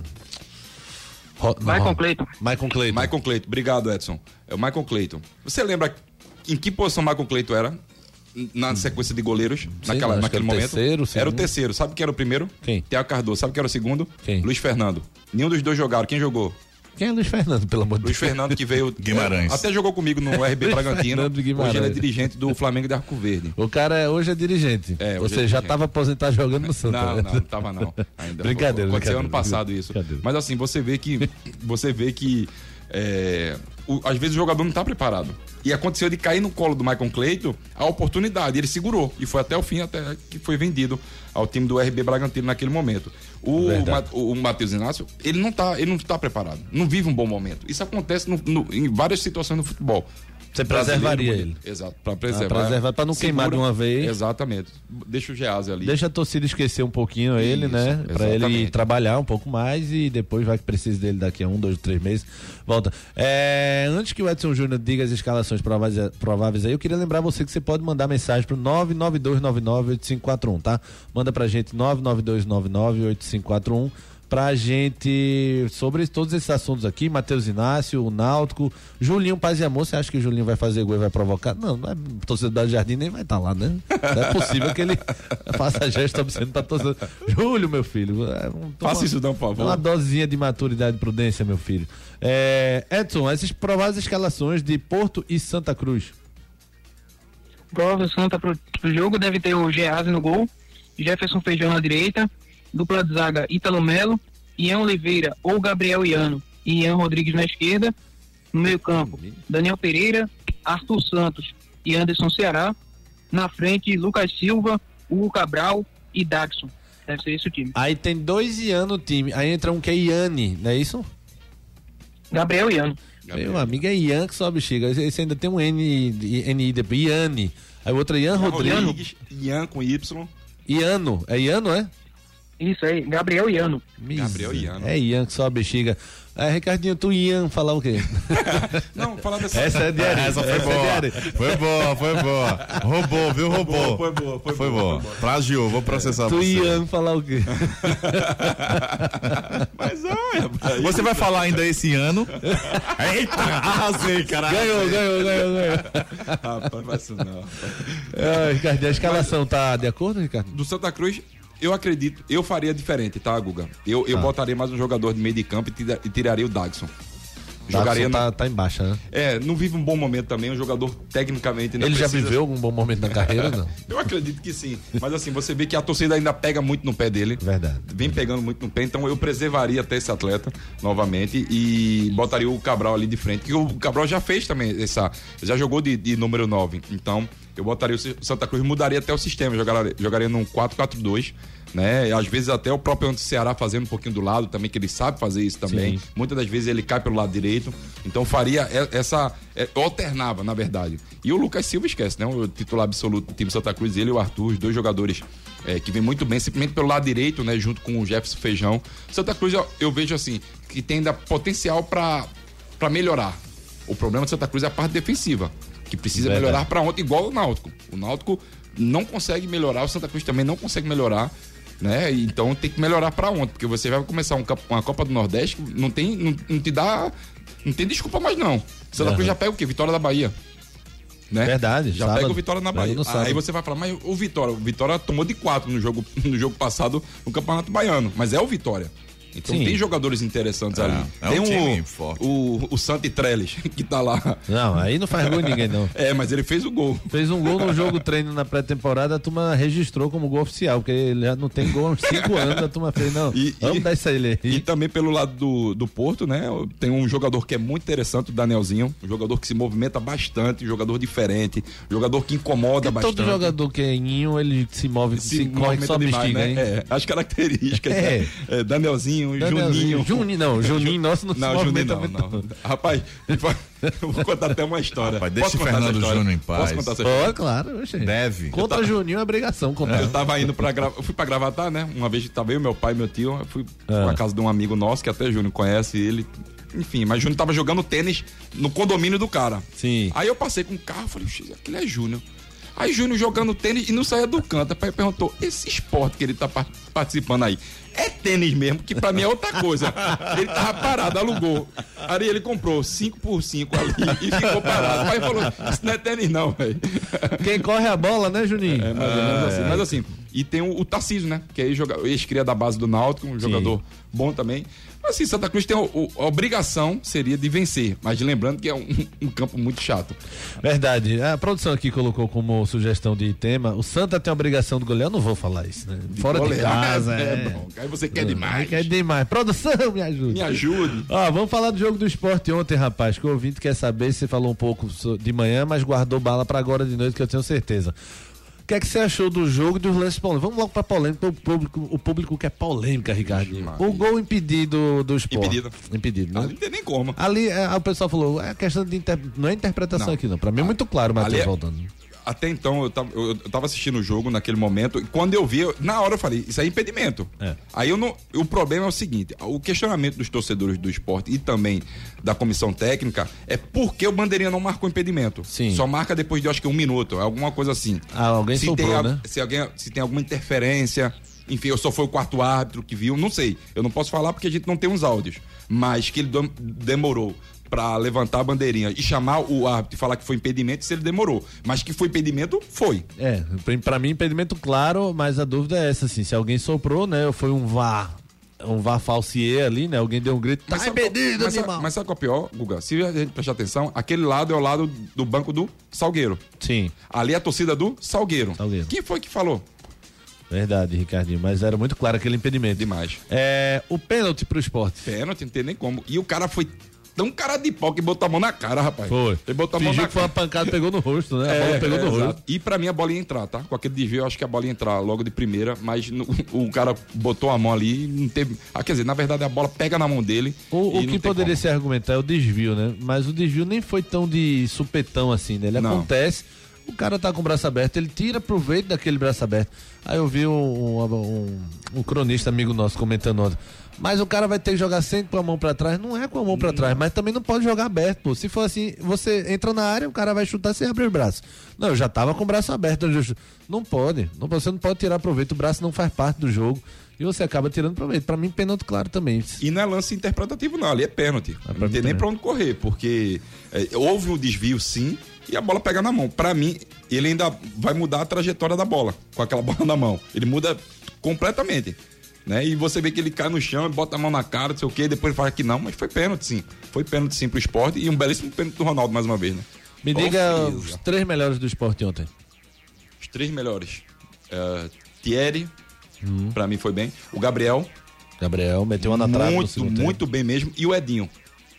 Ro- Michael Clayton. Michael Clayton. Michael Cleiton. Obrigado, Edson. É o Michael Cleiton. Você lembra em que posição o Michael Cleiton era? Na sequência de goleiros, naquela, acho que naquele era o momento. terceiro, era o terceiro. Sabe quem era o primeiro? Quem? Tiago Cardoso. Sabe quem era o segundo? Quem? Luiz Fernando. Nenhum dos dois jogaram. Quem jogou? Quem é Luiz Fernando, pelo amor de Luiz Deus? Fernando que veio. Guimarães. Até jogou comigo no RB Luiz Bragantino. Fernando Guimarães. Hoje ele é dirigente do Flamengo de Arco Verde. O cara é- hoje é dirigente. É, hoje Você é já estava aposentado jogando no Santa. Não, né? não, não tava não. Ainda. Brincadeira, Aconteceu ano passado isso. Mas assim, você vê que. Você vê que. é, o- às vezes o jogador não tá preparado. E aconteceu de cair no colo do Michael Cleiton a oportunidade. Ele segurou. E foi até o fim, até que foi vendido ao time do RB Bragantino naquele momento. O. Ma- o, Matheus Inácio, ele não, tá, ele não tá preparado. Não vive um bom momento. Isso acontece no- no- em várias situações no futebol. Você preservaria ele. Exato, pra preservar. Pra preservar, pra não queimar de uma vez. Exatamente. Deixa o Gease ali. Deixa a torcida esquecer um pouquinho ele, Isso, né? Pra ele trabalhar um pouco mais e depois vai que precisa dele daqui a um, dois, três meses. Volta. É, antes que o Edson Júnior diga as escalações prováveis, prováveis aí, eu queria lembrar você que você pode mandar mensagem pro 992998541, tá? Manda pra gente 992998541 pra gente sobre todos esses assuntos aqui, Matheus Inácio, o Náutico, Julinho Paz e Amor, você acha que o Julinho vai fazer gol e vai provocar? Não, não é torcedor do Jardim nem vai estar lá, né? Não é possível que ele *laughs* faça gesto obsceno pra torcedor. Júlio, meu filho, é, um- toma- Faça isso não, por favor. Uma dosezinha de maturidade e prudência, meu filho. É, Edson, essas prováveis escalações de Porto e Santa Cruz. Prova Santa pro, pro jogo deve ter o Gease no gol, Jefferson Feijão na direita, dupla de zaga Ítalo Melo, Ian Oliveira ou Gabriel Iano e Ian Rodrigues na esquerda. No meio campo, Daniel Pereira, Arthur Santos e Anderson Ceará. Na frente, Lucas Silva, Hugo Cabral e Daxon. Deve ser esse o time. Aí tem dois Ian no time. Aí entra um que é Iane, não é isso? Gabriel Iano. Meu amigo é Ian que só bexiga. Esse ainda tem um N, N depois. Iane. Aí o outro é Ian Rodrigues. Rodrigues, Ian com Y. Iano. É Iano, é? Isso aí, Gabriel Iano. Gabriel Iano. É Ian que só bexiga. É, Ricardinho, tu Ian falar o quê? *laughs* Não, falar dessa. Essa é diária. Essa foi boa. Foi boa, foi boa. Roubou, viu? Roubou. Foi boa, foi, Foi boa. boa. Plagiou, vou processar Tu você. Ian falar o quê? *laughs* Mas olha, Você vai falar ainda esse ano. Eita, arrasei, caralho. Ganhou, ganhou, ganhou, ganhou. Rapaz, isso não. É, Ricardinho, a escalação tá de acordo, Ricardo? Do Santa Cruz, eu acredito, eu faria diferente, tá, Guga? Eu, eu Tá. botaria mais um jogador de meio de campo e, tira- e tiraria o Dagson. Jogaria Jogaria na- tá, tá em baixa, né? É, não vive um bom momento também, um jogador tecnicamente Ele já precisa- viveu algum bom momento na carreira, não? *laughs* Eu acredito que sim. Mas assim, você vê que a torcida ainda pega muito no pé dele. Verdade. Vem pegando muito no pé, então eu preservaria até esse atleta novamente e botaria o Cabral ali de frente. Porque o Cabral já fez também essa. Já jogou de, de número 9. Então, eu botaria o Santa Cruz, mudaria até o sistema. Jogaria, jogaria num 4-4-2. Né? Às vezes até o próprio Anto Ceará fazendo um pouquinho do lado também, que ele sabe fazer isso também. Sim. Muitas das vezes ele cai pelo lado direito. Então faria essa. é, alternava, na verdade. E o Lucas Silva esquece, né? O titular absoluto do time Santa Cruz, ele e o Arthur, os dois jogadores é, que vem muito bem, simplesmente pelo lado direito, né? Junto com o Jefferson Feijão. Santa Cruz, eu, eu vejo assim, que tem ainda potencial para melhorar. O problema de Santa Cruz é a parte defensiva, que precisa Verdade. melhorar para ontem, igual o Náutico. O Náutico não consegue melhorar, o Santa Cruz também não consegue melhorar. Né? Então tem que melhorar para ontem, porque você vai começar um uma Copa do Nordeste, não tem, não, não te dá, não tem desculpa mais não. Santa Cruz Aham. já pega o quê? Vitória da Bahia. Né? Verdade, Já sábado. pega o Vitória na Bahia. Aí você vai falar, mas o Vitória, o Vitória tomou de quatro no jogo, *laughs* no jogo passado no Campeonato Baiano, mas é o Vitória. Então Sim. tem jogadores interessantes ali. é tem um time o, forte. o, o Santi Trellis, *laughs* que tá lá. Não, aí não faz gol ninguém, não. É, mas ele fez o gol. Fez um gol no jogo treino na pré-temporada, a turma registrou como gol oficial, porque ele já não tem gol há uns 5 anos, a turma fez, não, E- vamos e- dar isso aí. ele E também pelo lado do, do Porto, né? Tem um jogador que é muito interessante, o Danielzinho. Um jogador que se movimenta bastante, um jogador diferente, um jogador que incomoda Porque bastante. todo jogador que é ninho, ele se move, se, corre movimenta só demais, né? hein? É, as características. *laughs* É. né? É, Danielzinho, Danielzinho. Juninho. Juninho, não, Juninho nosso não Não, Juninho não, não. Rapaz, *laughs* eu vou contar até uma história. Rapaz, deixa Posso Fernando? Júnior em paz. Posso contar essa história? Ó, claro, oxe. Deve. Contra Juninho é obrigação contar. Eu tava indo pra gravar. Eu fui pra Gravatar, né? Uma vez tava eu, meu pai e meu tio. Eu fui Ah. pra casa de um amigo nosso, que até Júnior conhece ele. Enfim, mas Júnior tava jogando tênis no condomínio do cara. Sim. Aí eu passei com o carro, falei, "Oxi, aquele é Júnior. Aí Júnior jogando tênis e não saía do canto. Aí perguntou: esse esporte que ele tá par- participando aí é tênis mesmo? Que pra mim é outra coisa. Ele tava parado, alugou. Aí ele comprou 5 por 5 ali e ficou parado. Aí falou: Isso não é tênis, não, velho. Quem corre a bola, né, Juninho? É, mais ou menos assim. Mas assim, e tem o, o Tarcísio, né? Que é joga- ex-cria da base do Náutico, um jogador bom também. Assim, Santa Cruz tem o- a obrigação seria de vencer. Mas lembrando que é um, um campo muito chato. Verdade. A produção aqui colocou como sugestão de tema: o Santa tem a obrigação do goleiro. Eu não vou falar isso, né? Fora de Goleiro. casa. *laughs* é, É, bom. Aí você quer demais. Quer demais. Produção, me ajude. Me ajude. Ó, vamos falar do jogo do esporte ontem, rapaz. Que o ouvinte quer saber. Você falou um pouco de manhã, mas guardou bala pra agora de noite, que eu tenho certeza. O que é que você achou do jogo e dos lances polêmicos? Vamos logo pra polêmica. O público, o público quer polêmica, Ricardinho. O gol impedido do esporte. Impedido. Impedido, né? Ali não tem nem como. Ali, é, o pessoal falou, é questão de inter... não é interpretação Não. aqui não. Pra mim é muito claro o Ali Matheus é- voltando. Até então, eu tava, eu, eu tava assistindo o jogo naquele momento, e quando eu vi, eu- na hora eu falei, isso é impedimento. É. Aí eu não. O problema é o seguinte: o questionamento dos torcedores do esporte e também da comissão técnica é por que o bandeirinha não marcou impedimento. Sim. Só marca depois de acho que um minuto, alguma coisa assim. Ah, alguém se soprou, tem, né? se alguém se tem alguma interferência, enfim, eu só foi o quarto árbitro que viu, não sei. Eu não posso falar porque a gente não tem uns áudios, mas que ele demorou pra levantar a bandeirinha e chamar o árbitro e falar que foi impedimento, se ele demorou, mas que foi impedimento, foi. É, pra- pra mim impedimento claro, mas a dúvida é essa, assim, se alguém soprou, né, ou foi um VAR, um VAR falsier ali, né, alguém deu um grito, tá qual- impedido, mas, animal. mas sabe qual é o pior, Guga? Se a gente prestar atenção, aquele lado é o lado do banco do Salgueiro. Sim, Ali é a torcida do Salgueiro. Salgueiro. Quem foi que falou? verdade, Ricardinho, mas era muito claro aquele impedimento. Demais. É, o pênalti pro esporte. Pênalti, não tem nem como. E o cara foi tão cara de pau que botou a mão na cara, rapaz. Foi. Ele botou a mão Fingiu na que foi uma cara. pancada, pegou no rosto, né? A bola É, pegou é, no rosto. exato. E pra mim a bola ia entrar, tá? Com aquele desvio, eu acho que a bola ia entrar logo de primeira, mas no- o cara botou a mão ali e não teve. Ah, quer dizer, na verdade a bola pega na mão dele. O, o que poderia como. se argumentar é o desvio, né? Mas o desvio nem foi tão de supetão assim, né? Ele Não. acontece, o cara tá com o braço aberto, ele tira proveito daquele braço aberto. Aí eu vi um, um, um- um cronista amigo nosso comentando ontem. Mas o cara vai ter que jogar sempre com a mão pra trás. Não é com a mão pra trás, mas também não pode jogar aberto, pô. Se for assim, você entra na área, o cara vai chutar sem abrir o braço. Não, eu já tava com o braço aberto. Não pode. Não, você não pode tirar proveito. O braço não faz parte do jogo. E você acaba tirando proveito. Pra mim, pênalti claro também. E não é lance interpretativo, não. Ali é pênalti. pra não tem nem pra onde correr, porque é, houve um desvio, sim, e a bola pega na mão. Pra mim, ele ainda vai mudar a trajetória da bola, com aquela *laughs* bola na mão. Ele muda completamente. Né? E você vê que ele cai no chão, bota a mão na cara, não sei o quê, depois fala que não, mas foi pênalti, sim. Foi pênalti, sim, pro esporte e um belíssimo pênalti do Ronaldo, mais uma vez, né? Me diga Ofensa. os três melhores do esporte ontem. Os três melhores. É, Thierry, Hum. pra mim foi bem. O Gabriel, Gabriel meteu uma na trave muito, muito bem mesmo. E o Edinho.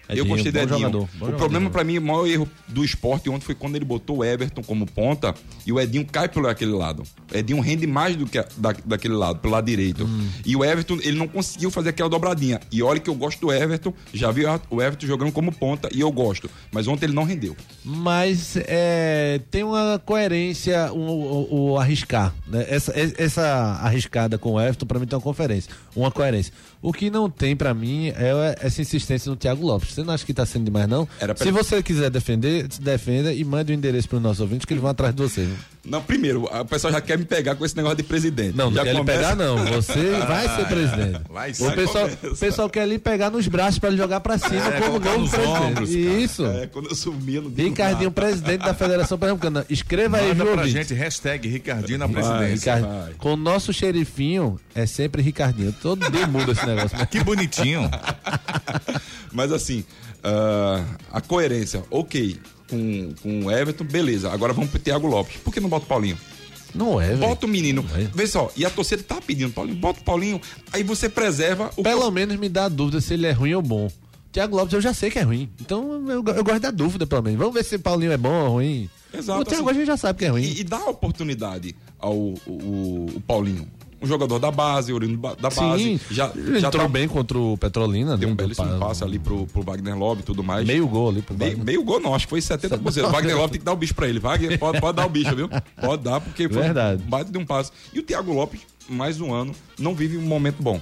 Eu Edinho, gostei do bom Edinho. jogador, o jogador. problema pra mim, o maior erro do esporte ontem foi quando ele botou o Everton como ponta e o Edinho cai pelo aquele lado. O Edinho rende mais do que a- da, daquele lado, pelo lado direito. Hum. E o Everton, ele não conseguiu fazer aquela dobradinha. E olha que eu gosto do Everton, já vi o Everton jogando como ponta e eu gosto. Mas ontem ele não rendeu. Mas é, tem uma coerência o, o- o arriscar. Né? Essa, essa arriscada com o Everton, pra mim, tem uma conferência. Uma coerência. O que não tem pra mim é essa insistência no Thiago Lopes. Você não acha que tá sendo demais, não? Era Se você quiser defender, se defenda e mande o endereço pros nossos ouvintes que eles vão atrás de você. Não, primeiro, o pessoal já quer me pegar com esse negócio de presidente. Não, não já quer lhe começa- pegar, não. Você *laughs* vai ser presidente. Vai O ser. pessoal, começa. o pessoal quer lhe pegar nos braços pra ele jogar pra cima É, como novo presidente. ombros. Isso. É, quando eu sumia, não digo Ricardinho, nada. presidente da Federação Pernambucana. Escreva aí, Manda viu, pra ouvinte? gente, hashtag Ricardinho na Vai, presidência. Ricardo, vai. com o nosso xerifinho é sempre Ricardinho. Todo dia muda esse negócio. mas- Que bonitinho. *laughs* Mas assim, ah, a coerência, ok. Com, com o Everton, beleza. Agora vamos pro Thiago Lopes. Por que não bota o Paulinho? Não é, velho. Bota o menino. É. Vê só, e a torcida tá pedindo, Paulinho, bota o Paulinho. Aí você preserva o. Pelo menos me dá a dúvida se ele é ruim ou bom. Tiago Lopes eu já sei que é ruim. Então eu, eu gosto da dúvida, pelo menos. Vamos ver se Paulinho é bom ou ruim. Exato, O Thiago assim, a gente já sabe que é ruim. E, e dá oportunidade ao o, o- o Paulinho. Um jogador da base, oriundo da base. Sim, já, ele já entrou tá- bem contra o Petrolina. Tem um belíssimo do- passe ali pro, pro Wagner Love e tudo mais. Meio gol ali pro Meio, Wagner. meio gol, não, acho que foi 70%. O *laughs* Wagner Lopes tem que dar o bicho pra ele. Wagner, pode, pode dar o bicho, viu? Pode dar, porque foi Verdade. um baita de um passe. E o Thiago Lopes, mais um ano, não vive um momento bom.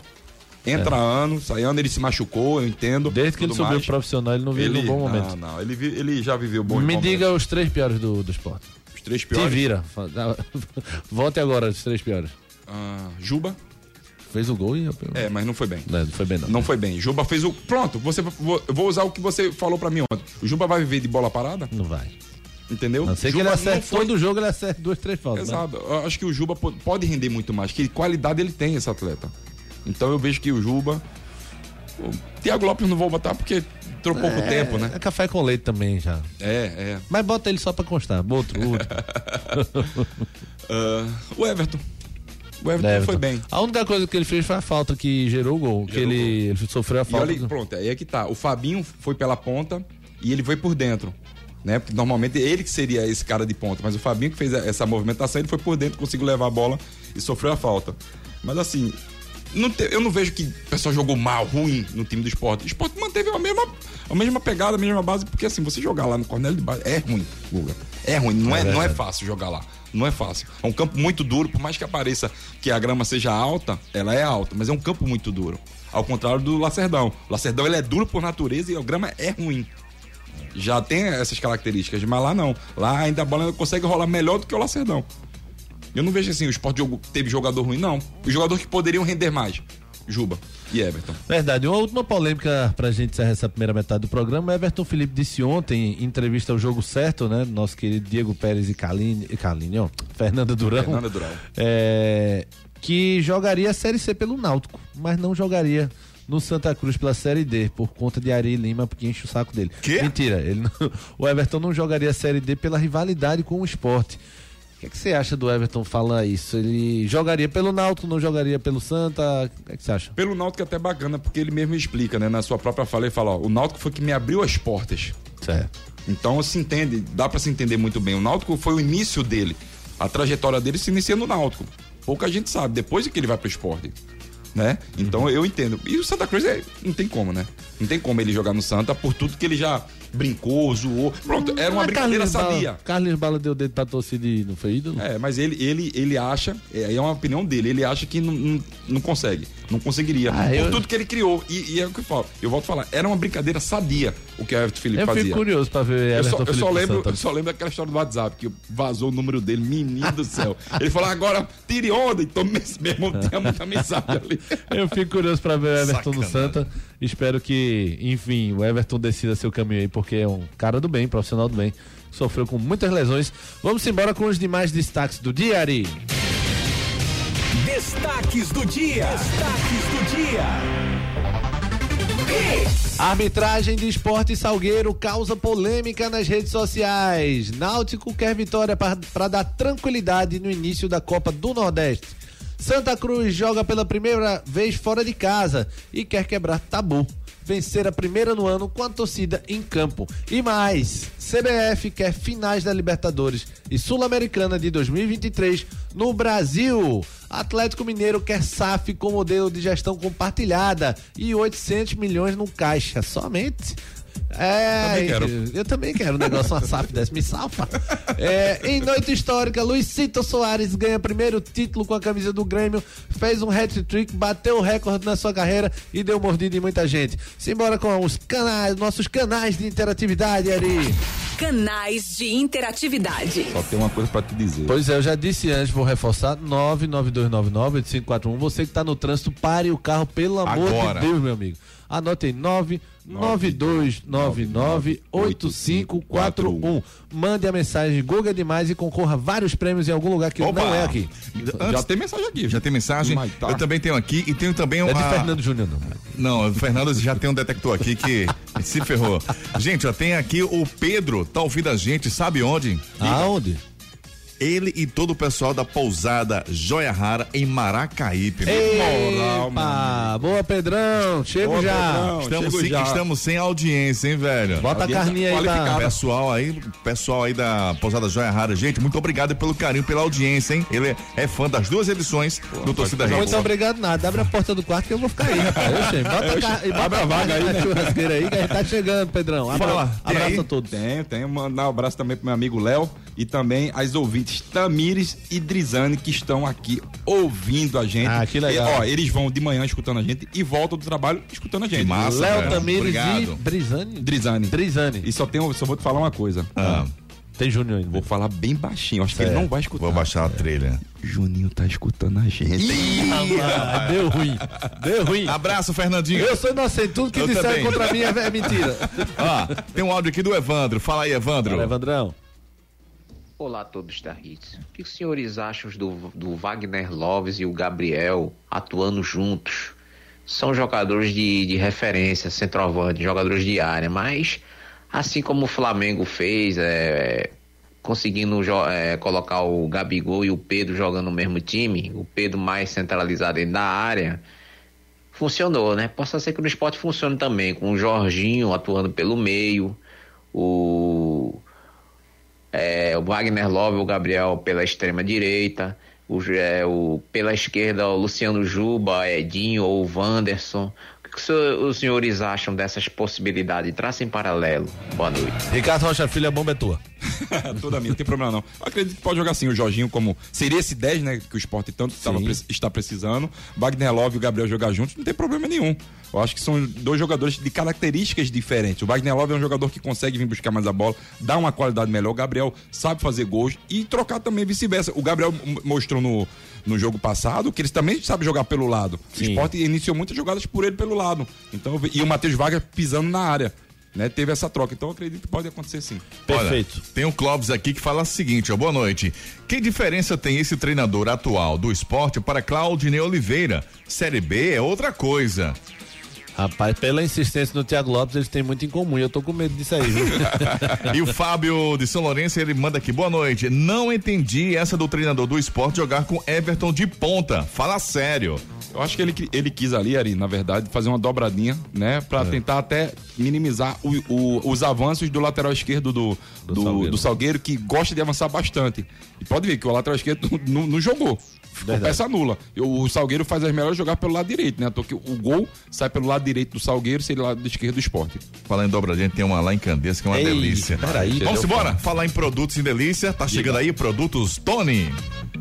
Entra ano, sai ano, ele se machucou, eu entendo. É. Desde que ele subiu mais. pro profissional, ele não vive um bom momento. Não, não, ele, vi- ele já viveu bom Me diga os três piores do, do esporte. Os três Te piores. vira. *laughs* Volte agora os três piores. Ah, Juba. Fez o gol e... É, mas não foi bem. Não, não foi bem não. Não foi bem. Juba fez o. Pronto, você, vou, eu vou usar o que você falou pra mim ontem. O Juba vai viver de bola parada? Não vai. Entendeu? A não ser que Juba ele não acerte foi- todo jogo, ele acerte duas, três faltas. né? Exato. Eu acho que o Juba po- pode render muito mais. Que qualidade ele tem, esse atleta. Então eu vejo que o Juba. O Thiago Lopes não vou botar porque entrou pouco É, tempo, né? É café com leite também já. É, é. Mas bota ele só pra constar. Outro, outro. *laughs* Ah, o Everton. O Everton, Everton. foi bem. A única coisa que ele fez foi a falta que gerou o gol. que Gerou ele, o ele sofreu a E falta. olha, do- pronto, aí é que tá. O Fabinho foi pela ponta e ele foi por dentro. Né? Porque normalmente ele que seria esse cara de ponta, mas o Fabinho que fez essa movimentação, ele foi por dentro, conseguiu levar a bola e sofreu a falta. Mas assim, não te- eu não vejo que o pessoal jogou mal, ruim no time do esporte. O esporte manteve a mesma, a mesma pegada, a mesma base, porque assim, você jogar lá no Cornélio de Base é ruim, Guga. É ruim, não é, não é fácil jogar lá. Não é fácil. É um campo muito duro, por mais que apareça que a grama seja alta, ela é alta, mas é um campo muito duro. Ao contrário do Lacerdão. O Lacerdão ele é duro por natureza e a grama é ruim. Já tem essas características, mas lá não. Lá ainda a bola consegue rolar melhor do que o Lacerdão. Eu não vejo assim, o esporte teve jogador ruim, não. Os jogadores que poderiam render mais. Juba e Everton. Verdade. Uma última polêmica pra gente encerrar essa primeira metade do programa. Everton Felipe disse ontem, em entrevista ao Jogo Certo, né? Nosso querido Diego Pérez e Kaline, e Kaline ó, Fernanda Durão. Fernanda Durão. é, que jogaria a Série C pelo Náutico, mas não jogaria no Santa Cruz pela Série D, por conta de Ari Lima, porque enche o saco dele. Quê? Mentira, ele não- *laughs* o Everton não jogaria a Série D pela rivalidade com o esporte. O que, que você acha do Everton falar isso? Ele jogaria pelo Náutico, não jogaria pelo Santa? O que, que você acha? Pelo Náutico é até bacana, porque ele mesmo explica, né? Na sua própria fala, ele fala, ó, o Náutico foi que me abriu as portas. Certo. Então se entende, dá pra se entender muito bem. O Náutico foi o início dele. A trajetória dele se inicia no Náutico. Pouca gente sabe, depois é que ele vai pro esporte. Né? Então eu entendo. E o Santa Cruz é, não tem como, né? Não tem como ele jogar no Santa por tudo que ele já brincou, zoou. Pronto, era uma brincadeira Carlinhos Bala- sadia. Carlinhos Bala deu dedo pra torcida e não foi ídolo? É, mas ele, ele, ele acha, é, é uma opinião dele, ele acha que não, não, não consegue, não conseguiria. Ah, por eu- tudo que ele criou. E, e é o que eu falo, eu volto a falar, era uma brincadeira sadia o que o Everton Felipe Eu fazia. fico curioso pra ver Eu Everton só, eu, Felipe só lembro, eu só lembro daquela história do WhatsApp, que vazou o número dele, menino do céu. Ele falou, agora tire onda, então *laughs* irmão tinha muita mensagem ali. Eu fico curioso pra ver o Everton no Sacanagem. Santa. Espero que, enfim, o Everton decida seu caminho aí, porque é um cara do bem, profissional do bem. Sofreu com muitas lesões. Vamos embora com os demais destaques do dia, Ari. Destaques do dia. Destaques do dia. Arbitragem de esporte Salgueiro causa polêmica nas redes sociais. Náutico quer vitória para dar tranquilidade no início da Copa do Nordeste. Santa Cruz joga pela primeira vez fora de casa e quer quebrar tabu. Vencer a primeira no ano com a torcida em campo. E mais, CBF quer finais da Libertadores e Sul-Americana de 2023 no Brasil. Atlético Mineiro quer SAF com modelo de gestão compartilhada e 800 milhões no caixa. Somente. É, Também quero. eu também quero um negócio, uma SAF dessa, me salva. É, em noite histórica, Luizito Soares ganha primeiro título com a camisa do Grêmio, fez um hat-trick, bateu o recorde na sua carreira e deu mordida em muita gente. Simbora com os canais, nossos canais de interatividade, Ari. Canais de interatividade. Só tem uma coisa pra te dizer. Pois é, eu já disse antes, vou reforçar, 99299-8541. Você que tá no trânsito, pare o carro, pelo amor Agora. de Deus, meu amigo. Anote aí, 992998541. Mande a mensagem Google é demais e concorra a vários prêmios em algum lugar que Opa! não é aqui. Já tem mensagem aqui. Já tem mensagem? Tá. Eu também tenho aqui e tenho também É uma. de Fernando Júnior, não. Não, o Fernando já tem um detector aqui que se ferrou. Gente, ó, tem aqui o Pedro, tá ouvindo a gente, sabe onde? Aonde? Ele e todo o pessoal da pousada Joia Rara em Maracaípe. Epa, boa Pedrão, chego Boa, já. Pedrão, Estamos, sem, estamos sem audiência, hein, velho? Bota a carninha aí, tá? Pessoal aí, pessoal aí da Pousada Joia Rara, gente, muito obrigado pelo carinho, pela audiência, hein? Ele é fã das duas edições do Torcida Rede. Muito obrigado nada. Abre a porta do quarto que eu vou ficar aí, rapaz. Oxe, bota, a, ca- bota Abre a vaga aí, na né? churrasqueira aí que a gente tá chegando, Pedrão. Abra, Fala, tem abraço aí? a todos. Tenho, tenho. Mandar um abraço também pro meu amigo Léo e também as ouvintes Tamires e Drizane que estão aqui ouvindo a gente. Ah, que legal. E, ó, eles vão de manhã escutando a gente e voltam do trabalho escutando a gente. Que massa, Léo. Tamires e Obrigado. Brizane. Drizane. Drizane. E só, tenho, só vou te falar uma coisa. Ah, Tem Júnior ainda. Vou falar bem baixinho, acho que ele É, não vai escutar. vou baixar a trilha. Juninho tá escutando a gente. Ah, deu ruim. Deu ruim. Abraço, Fernandinho. Eu sou inocente. Tudo que Eu disseram também. contra mim é é mentira. Ó, tem um áudio aqui do Evandro. Fala aí, Evandro. Fala, Evandrão. Olá a todos da. O que os senhores acham do, do Wagner Loves e o Gabriel atuando juntos? São jogadores de, de referência, centroavante, jogadores de área, mas assim como o Flamengo fez, é, conseguindo é, colocar o Gabigol e o Pedro jogando no mesmo time, o Pedro mais centralizado dentro da área, funcionou, né? Possa ser que no esporte funcione também, com o Jorginho atuando pelo meio, o é, o Wagner Love, o Gabriel pela extrema direita, o, é, o- pela esquerda o Luciano Juba, Edinho ou Wanderson. O que, os senhores acham dessas possibilidades? Tracem paralelo. Boa noite. Ricardo Rocha Filho, a bomba é tua. *laughs* Toda minha, não tem problema não. Eu acredito que pode jogar assim o Jorginho como. Seria esse 10, né? Que o esporte tanto tava Sim. está precisando. Wagner Love e o Gabriel jogar juntos, não tem problema nenhum. Eu acho que são dois jogadores de características diferentes. O Wagner Love é um jogador que consegue vir buscar mais a bola, dá uma qualidade melhor. O Gabriel sabe fazer gols e trocar também vice-versa. O Gabriel mostrou no, no jogo passado que ele também sabe jogar pelo lado. O Sim. esporte iniciou muitas jogadas por ele pelo lado. Então, e o Matheus Vargas pisando na área. Né, teve essa troca, então eu acredito que pode acontecer sim. Perfeito. Olha, tem um Clóvis aqui que fala o seguinte, ó, boa noite. Que diferença tem esse treinador atual do esporte para Claudinei Oliveira? Série B é outra coisa. Rapaz, pela insistência no Thiago Lopes, eles têm muito em comum. e Eu tô com medo disso aí, viu? *laughs* e o Fábio de São Lourenço, ele manda aqui, boa noite. Não entendi essa do treinador do esporte jogar com Everton de ponta. Fala sério. Eu acho que ele, ele quis ali, Ari, na verdade, fazer uma dobradinha, né? Pra tentar até minimizar o- o- os avanços do lateral esquerdo do, do, do, Salgueiro. Salgueiro. que gosta de avançar bastante. E pode ver que o lateral esquerdo *laughs* não, não jogou. Verdade. peça nula. O Salgueiro faz as melhores jogar pelo lado direito, né? Porque o gol sai pelo lado direito do Salgueiro, seria lado esquerdo do esporte. Falar em dobradinha, tem uma lá em Candeias que é uma Ei, delícia. peraí, Vamos embora, falar em produtos em delícia. Tá chegando aí produtos Tony.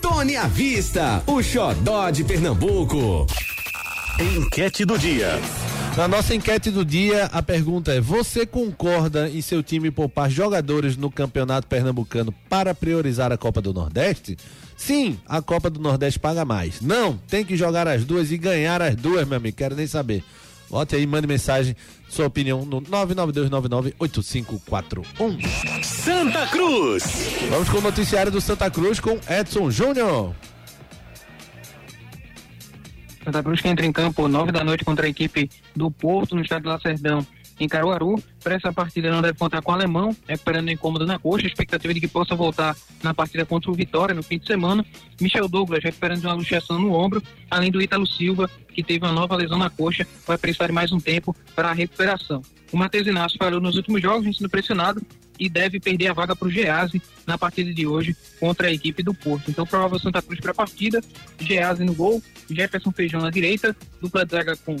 Tony à vista, o xodó de Pernambuco. Enquete do dia. Na nossa enquete do dia, a pergunta é: você concorda em seu time poupar jogadores no Campeonato Pernambucano para priorizar a Copa do Nordeste? Sim, a Copa do Nordeste paga mais. Não, tem que jogar as duas e ganhar as duas, meu amigo. Quero nem saber. Vote aí, mande mensagem, sua opinião no 992998541. Santa Cruz. Vamos com o noticiário do Santa Cruz com Edson Júnior. Santa Cruz que entra em campo 9 da noite contra a equipe do Porto no estado do Lacerdão em Caruaru. Para essa partida não deve contar com o alemão, recuperando incômodo na coxa, expectativa de que possa voltar na partida contra o Vitória no fim de semana. Michel Douglas recuperando de uma luxação no ombro, além do Ítalo Silva, que teve uma nova lesão na coxa, vai precisar de mais um tempo para a recuperação. O Matheus Inácio falhou nos últimos jogos, sendo pressionado e deve perder a vaga para o Gease na partida de hoje contra a equipe do Porto. Então, provável Santa Cruz para a partida, Gease no gol, Jefferson Feijão na direita, dupla de zaga com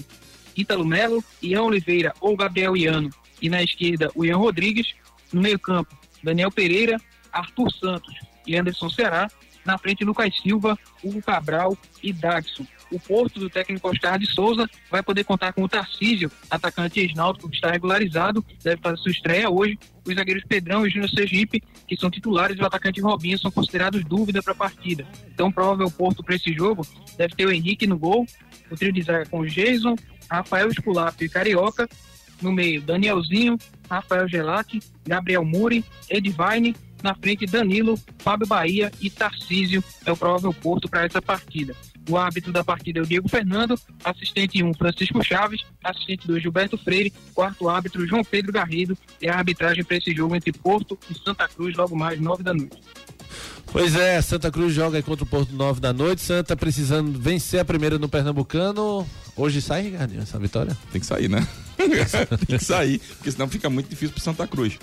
Ítalo Melo, Ian Oliveira ou Gabriel Iano. E na esquerda, o Ian Rodrigues. No meio-campo, Daniel Pereira, Arthur Santos e Anderson Ceará. Na frente, Lucas Silva, Hugo Cabral e Daxon. o Porto do técnico Oscar de Souza vai poder contar com o Tarcísio, atacante ex-náutico que está regularizado, deve fazer sua estreia hoje. Os zagueiros Pedrão e Júnior Sergipe, que são titulares, e o atacante Robinho são considerados dúvida para a partida. Então, provável Porto para esse jogo deve ter o Henrique no gol, o trio de zaga com Jason, Rafael Esculapo e Carioca, no meio Danielzinho, Rafael Gelati, Gabriel Muri, Edvine, na frente Danilo, Fábio Bahia e Tarcísio é o provável porto para essa partida. O árbitro da partida é o Diego Fernando, assistente 1 Francisco Chaves, assistente 2 Gilberto Freire, quarto árbitro João Pedro Garrido e a arbitragem para esse jogo entre Porto e Santa Cruz logo mais nove da noite. Pois é, Santa Cruz joga contra o Porto 9 da noite. Santa precisando vencer a primeira no Pernambucano. Hoje sai, Ricardinho, essa vitória? Tem que sair, né? *laughs* Tem que sair, porque senão fica muito difícil pro Santa Cruz.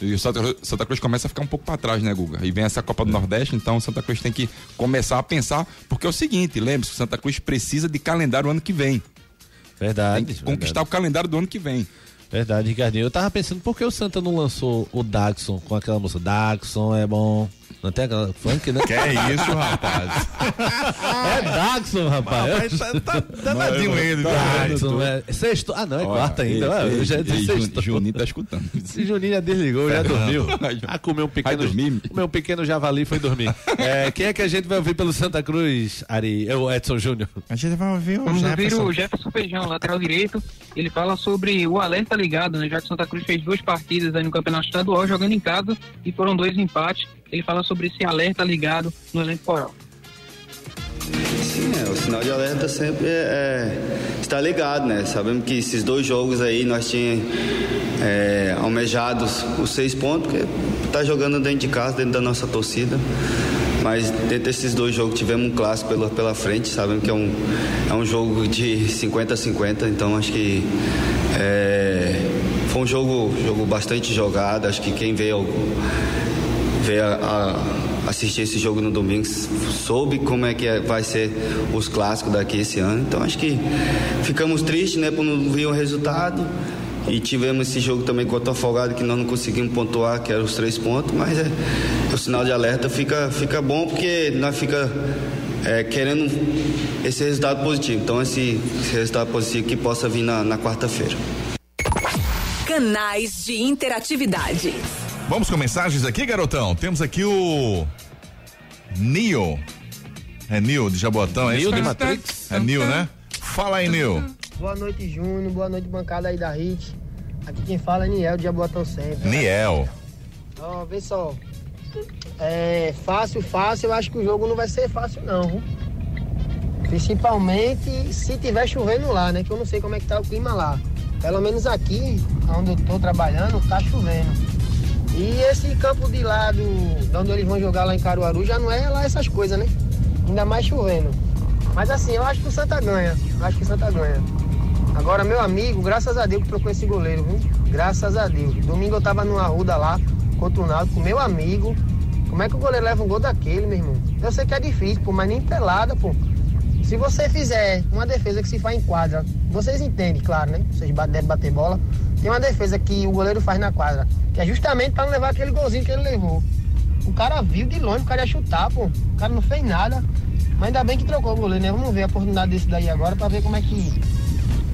E o Santa, Santa Cruz começa a ficar um pouco para trás, né, Guga? E vem essa Copa do Nordeste, então o Santa Cruz tem que começar a pensar, porque é o seguinte, lembre-se, o Santa Cruz precisa de calendário ano que vem. Verdade. Tem que conquistar verdade. o calendário do ano que vem. Verdade, Ricardinho. Eu tava pensando por que o Santa não lançou o Daxon com aquela música Daxon é bom. Não tem aquela funk, né? Que é isso, rapaz? é Daxon, rapaz. Rapaz, tá, tá danadinho ele, Daxon, é. Sexto. Ah, não, é Olha, quarta ainda. ei, Ah, eu ei, já disse sexto. Juninho tá escutando. Esse Juninho já desligou, já dormiu. Ah, comeu um pequeno, comeu um pequeno javali e foi dormir. É, quem é que a gente vai ouvir pelo Santa Cruz, Ari? É o Edson Júnior. A gente vai ouvir o Vamos ouvir Jefferson. o Jefferson Feijão, lateral direito. Ele fala sobre o alerta ligado, né? Já que o Santa Cruz fez duas partidas aí no Campeonato Estadual jogando em casa e foram dois empates. Ele fala sobre esse alerta ligado no elenco coral. Sim, é, o sinal de alerta sempre é, é estar ligado, né? Sabemos que esses dois jogos aí nós tínhamos é, almejados os seis pontos, porque tá jogando dentro de casa, dentro da nossa torcida. Mas dentro desses dois jogos tivemos um clássico pela, pela frente, sabemos que é um, é um jogo de 50 a 50, então acho que é, foi um jogo, jogo bastante jogado, acho que quem veio, veio a- a- assistir esse jogo no domingo soube como é que é- vai ser os clássicos daqui esse ano. Então acho que ficamos tristes, né, por não vir o resultado. E tivemos esse jogo também contra o Afogado que nós não conseguimos pontuar, que eram os três pontos, mas é, o sinal de alerta fica, fica bom porque nós fica é, querendo esse resultado positivo. Então esse, esse resultado positivo que possa vir na, na quarta-feira. Canais de interatividade. Vamos com mensagens aqui, garotão. Temos aqui o Nil. É Nil de Jabotão, é Nil isso? de Matrix? É Nil, né? Fala aí, Nil. Boa noite, Júnior. Boa noite, bancada aí da HIT. Aqui quem fala é Niel de Jabotão sempre. Niel. Ó, vê só. É fácil, fácil. Eu acho que o jogo não vai ser fácil, não. Principalmente se tiver chovendo lá, né? Que eu não sei como é que tá o clima lá. Pelo menos aqui, onde eu tô trabalhando, tá chovendo. E esse campo de lá, do, de onde eles vão jogar lá em Caruaru, já não é lá essas coisas, né? Ainda mais chovendo. Mas assim, eu acho que o Santa ganha. Eu acho que o Santa ganha. Agora, meu amigo, graças a Deus que trocou esse goleiro, viu? Graças a Deus. Domingo eu tava numa ruda lá, contra o Náutico, meu amigo. Como é que o goleiro leva um gol daquele, meu irmão? Eu sei que é difícil, pô, mas nem pelada, pô. Se você fizer uma defesa que se faz em quadra, vocês entendem, claro, né? Vocês devem bater bola. Tem uma defesa que o goleiro faz na quadra, que é justamente pra não levar aquele golzinho que ele levou. O cara viu de longe, o cara ia chutar, pô. O cara não fez nada. Mas ainda bem que trocou o goleiro, né? Vamos ver a oportunidade desse daí agora pra ver como é que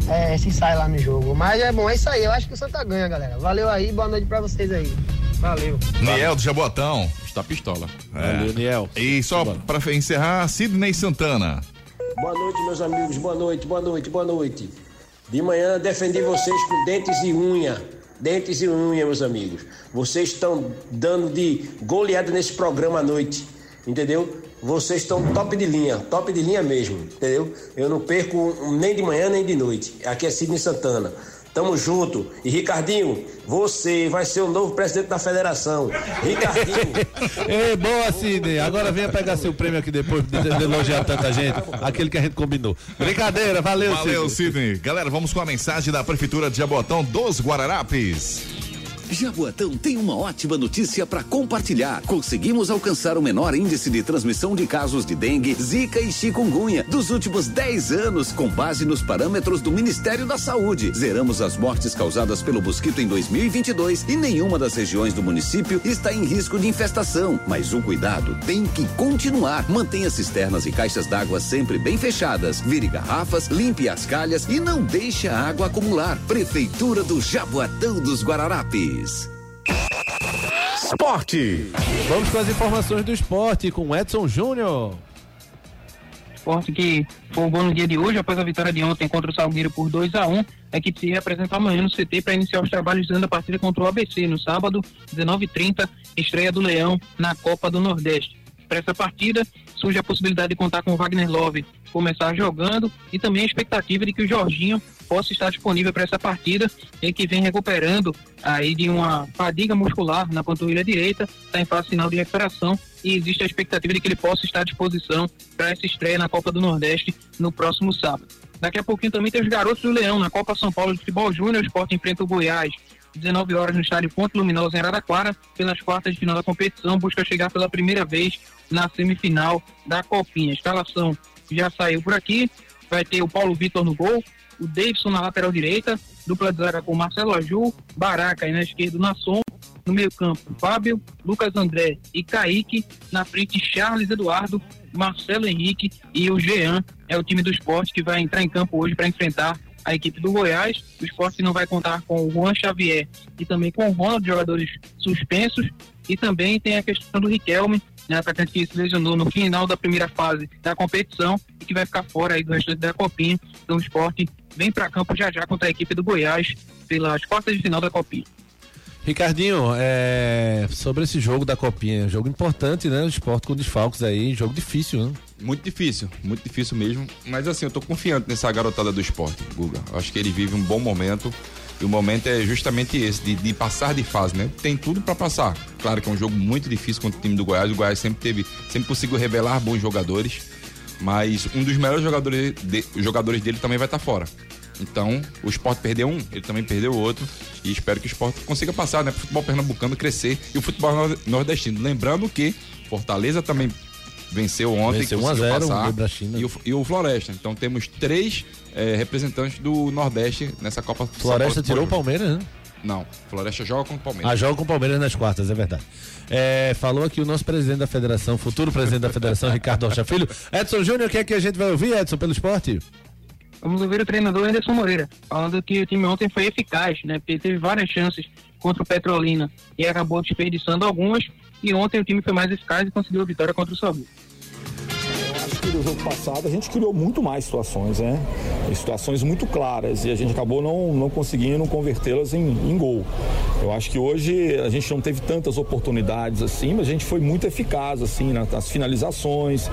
é, se sai lá no jogo. Mas é bom, é isso aí. Eu acho que o Santa ganha, galera. Valeu aí, boa noite pra vocês aí. Valeu. Niel do Jabotão. Está pistola. É. Niel. E só pra encerrar, Sidney Santana. Boa noite, meus amigos. Boa noite, boa noite, boa noite. De manhã defendi vocês com dentes e unha. Dentes e unha, meus amigos. Vocês estão dando de goleada nesse programa à noite. Entendeu? Vocês estão top de linha, top de linha mesmo, entendeu? Eu não perco nem de manhã nem de noite. Aqui é Sidney Santana. Tamo junto. E Ricardinho, você vai ser o novo presidente da federação. Ricardinho. *laughs* Ei, boa, Sidney. Agora venha pegar seu prêmio aqui depois de, de elogiar tanta gente. Aquele que a gente combinou. Brincadeira, valeu, Valeu, Sidney. Sidney. Galera, vamos com a mensagem da Prefeitura de Jabotão dos Guararapes. Jaboatão tem uma ótima notícia para compartilhar. Conseguimos alcançar o menor índice de transmissão de casos de dengue, zika e chikungunya dos últimos 10 anos, com base nos parâmetros do Ministério da Saúde. Zeramos as mortes causadas pelo mosquito em 2022 e nenhuma das regiões do município está em risco de infestação. Mas o cuidado tem que continuar. Mantenha cisternas e caixas d'água sempre bem fechadas. Vire garrafas, limpe as calhas e não deixe a água acumular. Prefeitura do Jaboatão dos Guararapes. Esporte. Vamos com as informações do esporte com Edson Júnior. Esporte que folgou no dia de hoje, após a vitória de ontem contra o Salgueiro por 2 a 1 A equipe se representa amanhã no CT para iniciar os trabalhos dentro da partida contra o ABC no sábado, 19h30, estreia do Leão na Copa do Nordeste. Para essa partida, surge a possibilidade de contar com o Wagner Love começar jogando e também a expectativa de que o Jorginho possa estar disponível para essa partida. Ele que vem recuperando aí de uma fadiga muscular na panturrilha direita, está em fase final de recuperação e existe a expectativa de que ele possa estar à disposição para essa estreia na Copa do Nordeste no próximo sábado. Daqui a pouquinho também tem os garotos do Leão na Copa São Paulo de Futebol Júnior. O esporte enfrenta o Goiás 19 horas no estádio Ponte Luminosa em Araraquara, pelas quartas de final da competição, busca chegar pela primeira vez na semifinal da Copinha. A escalação já saiu por aqui, vai ter o Paulo Vitor no gol, o Davidson na lateral direita, dupla de zaga com Marcelo Aju, Baraca aí na esquerda, Nasson, no meio campo, Fábio, Lucas André e Kaique, na frente Charles Eduardo, Marcelo Henrique e o Jean, é o time do esporte que vai entrar em campo hoje para enfrentar a equipe do Goiás. O esporte não vai contar com o Juan Xavier e também com o Ronald, jogadores suspensos. E também tem a questão do Riquelme, né, atacante que se lesionou no final da primeira fase da competição e que vai ficar fora aí do restante da Copinha. Então o esporte vem para campo já já contra a equipe do Goiás pelas quartas de final da Copinha. Ricardinho, é, sobre esse jogo da Copinha, jogo importante, né? O esporte com desfalques aí, jogo difícil, né? Muito difícil, muito difícil mesmo. Mas assim, eu tô confiante nessa garotada do esporte, Guga. Acho que ele vive um bom momento. E o momento é justamente esse, de, de passar de fase, né? Tem tudo para passar. Claro que é um jogo muito difícil contra o time do Goiás. O Goiás sempre teve, sempre conseguiu revelar bons jogadores. Mas um dos melhores jogadores, de, jogadores dele também vai estar tá fora. Então, o esporte perdeu um, ele também perdeu outro. E espero que o esporte consiga passar, né? O futebol pernambucano crescer e o futebol nordestino. Lembrando que Fortaleza também venceu ontem, venceu 1 a 0 passar, e, o, e o Floresta. Então temos três é, representantes do Nordeste nessa Copa. Floresta tirou o Palmeiras, né? Não, Floresta joga com o Palmeiras. Ah, joga com o Palmeiras nas quartas, é verdade. É, falou aqui o nosso presidente da federação, futuro presidente da federação, Ricardo Rocha Filho. Edson Júnior, o que é que a gente vai ouvir, Edson, pelo esporte? Vamos ouvir o treinador Anderson Moreira, falando que o time ontem foi eficaz, né? Porque teve várias chances contra o Petrolina e acabou desperdiçando algumas. E ontem o time foi mais eficaz e conseguiu a vitória contra o Salvador do jogo passado, a gente criou muito mais situações, né? E situações muito claras e a gente acabou não, não conseguindo convertê-las em, em gol. Eu acho que hoje a gente não teve tantas oportunidades assim, mas a gente foi muito eficaz assim nas finalizações.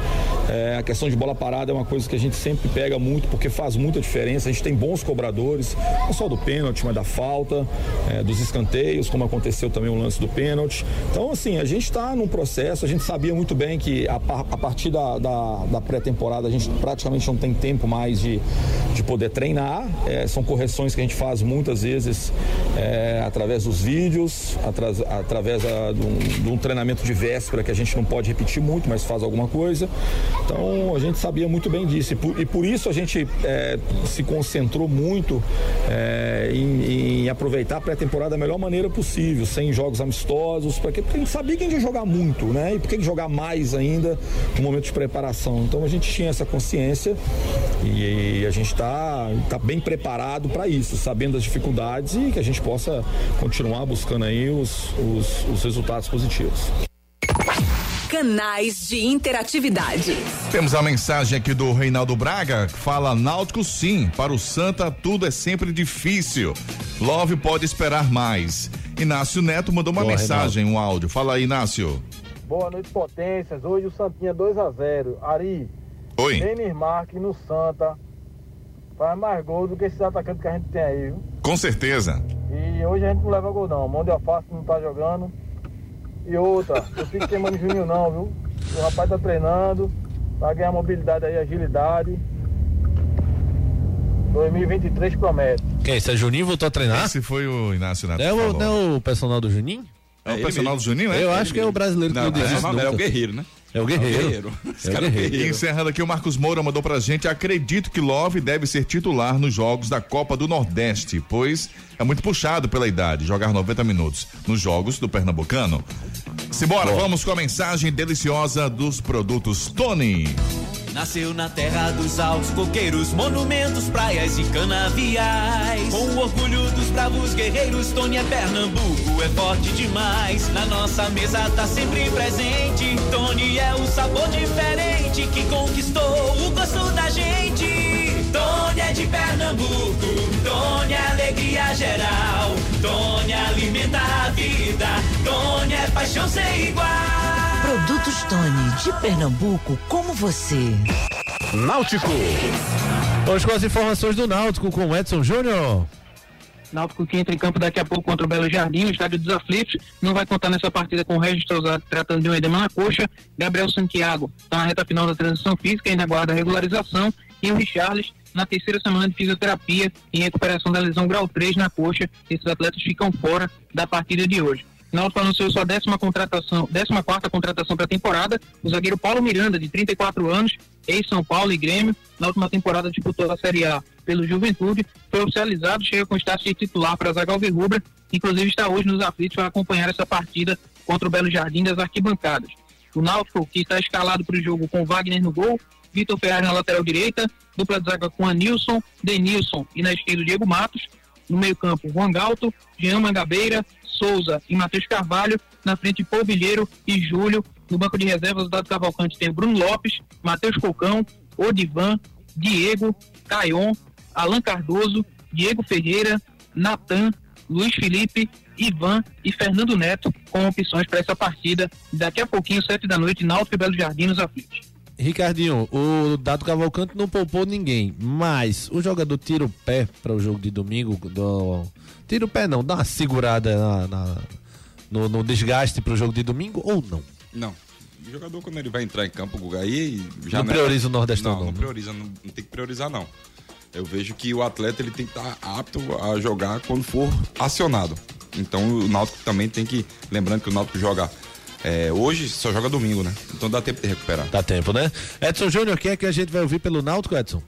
É, a questão de bola parada é uma coisa que a gente sempre pega muito porque faz muita diferença. A gente tem bons cobradores, não só do pênalti, mas da falta, é, dos escanteios, como aconteceu também o lance do pênalti. Então, assim, a gente está num processo, a gente sabia muito bem que a, a partir da, da, da pré-temporada a gente praticamente não tem tempo mais de, de poder treinar. É, são correções que a gente faz muitas vezes é, através dos vídeos, atras, através a, de, um, de, um, treinamento de véspera que a gente não pode repetir muito, mas faz alguma coisa. Então a gente sabia muito bem disso e por, e por isso a gente é, se concentrou muito é, em, em, aproveitar a pré-temporada da melhor maneira possível, sem jogos amistosos, porque, porque a gente sabia que a gente ia jogar muito, né? E por que jogar mais ainda no momento de preparação? Então a gente tinha essa consciência e, e a gente está tá bem preparado para isso, sabendo das dificuldades e que a gente possa continuar buscando aí os, os, os resultados positivos canais de interatividade. Temos a mensagem aqui do Reinaldo Braga, que fala Náutico sim, para o Santa tudo é sempre difícil. Love pode esperar mais. Inácio Neto mandou uma Boa, mensagem, Reinaldo. um áudio. Fala aí, Inácio. Boa noite, potências. Hoje o Santinha 2 a 0 Ari. Oi. Denis Marques no Santa faz mais gol do que esses atacantes que a gente tem aí, viu? Com certeza. E hoje a gente não leva gol não. Mão de alface não tá jogando. E outra, eu fico queimando Juninho não, viu? O rapaz tá treinando, vai ganhar mobilidade aí, agilidade. 2023 promete. Quem? Esse é Juninho voltou a treinar? Esse foi o Inácio Neto. É o, não é o personal do Juninho? É o personal do Juninho, é? Eu acho que é o brasileiro que Não, não, não, desiste não, é o. Guerreiro, né? É o Guerreiro. Esse É o é Guerreiro. E encerrando aqui, o Marcos Moura mandou pra gente. Acredito que Love deve ser titular nos jogos da Copa do Nordeste, pois é muito puxado pela idade jogar 90 minutos nos jogos do Pernambucano. Simbora, vamos com a mensagem deliciosa dos produtos Tony. Nasceu na terra dos altos coqueiros, monumentos, praias e canaviais. Com o orgulho bravos guerreiros, Tony é Pernambuco, é forte demais. Na nossa mesa tá sempre presente. Tony é o sabor diferente que conquistou o gosto da gente. Tony é de Pernambuco, Tony é alegria geral. Tony alimenta a vida, Tony é paixão sem igual. Produtos Tony de Pernambuco, como você. Náutico. Hoje com as informações do Náutico com o Edson Júnior. Náutico que entra em campo daqui a pouco contra o Belo Jardim, no estádio dos Aflitos. Não vai contar nessa partida com o Regis Tosado, tratando de um edema na coxa. Gabriel Santiago está na reta final da transição física, ainda aguarda regularização. E o Richarles na terceira semana de fisioterapia em recuperação da lesão grau 3 na coxa. Esses atletas ficam fora da partida de hoje. Náutico anunciou sua décima contratação, décima quarta contratação para a temporada. O zagueiro Paulo Miranda, de 34 anos, ex-São Paulo e Grêmio, na última temporada disputou a Série A pelo Juventude, foi oficializado, chega com status de titular para a Zaga Alvirrubra, inclusive está hoje nos aflitos para acompanhar essa partida contra o Belo Jardim das arquibancadas. O Náutico, que está escalado para o jogo com Wagner no gol, Vitor Ferraz na lateral direita, dupla de zaga com Anilson, Denilson e na esquerda o Diego Matos, no meio campo Juan Galto, Jean Mangabeira, Souza e Matheus Carvalho, na frente Polvilheiro e Júlio, no banco de reservas do Dado Cavalcante tem o Bruno Lopes, Matheus Cocão, Odivan, Diego, Caion, Alan Cardoso, Diego Ferreira, Natan, Luiz Felipe, Ivan e Fernando Neto com opções para essa partida. Daqui a pouquinho, sete da noite, Náutico e Belo Jardim nos aflitos. Ricardinho, o Dado Cavalcante não poupou ninguém, mas o jogador tira o pé para o jogo de domingo. Do... Tira o pé não, dá uma segurada na, na- no, no desgaste para o jogo de domingo ou não? Não. O jogador, quando ele vai entrar em campo, Guga, aí já Não prioriza o Nordestão, não. não, Não, né? prioriza, não, não tem que priorizar, não. Eu vejo que o atleta ele tem que estar apto a jogar quando for acionado. Então o Náutico também tem que. Lembrando que o Náutico joga. é, hoje só joga domingo, né? Então dá tempo de recuperar. Dá tempo, né? Edson Júnior, quem é que a gente vai ouvir pelo Náutico, Edson?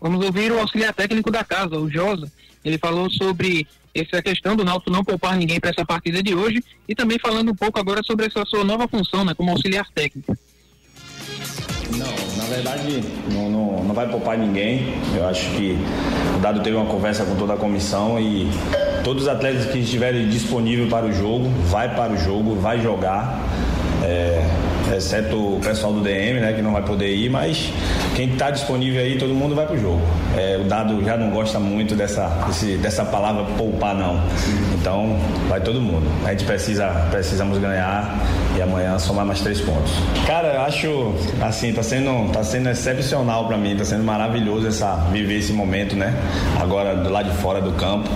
Vamos ouvir o auxiliar técnico da casa, o Josa. Ele falou sobre essa questão do Náutico não poupar ninguém para essa partida de hoje e também falando um pouco agora sobre essa sua nova função, né, como auxiliar técnico. Não, verdade não, não, não vai poupar ninguém. Eu acho que o Dado teve uma conversa com toda a comissão e todos os atletas que estiverem disponíveis para o jogo, vai para o jogo, vai jogar. É, exceto o pessoal do DM, né, que não vai poder ir, mas quem está disponível aí, todo mundo vai pro jogo. É, o Dado já não gosta muito dessa, desse- dessa palavra poupar, não. Então, vai todo mundo. A gente precisa, precisamos ganhar e amanhã somar mais três pontos. Cara, eu acho, assim, tá sendo, tá sendo excepcional para mim, tá sendo maravilhoso essa, viver esse momento, né? Agora, do lado de fora do campo.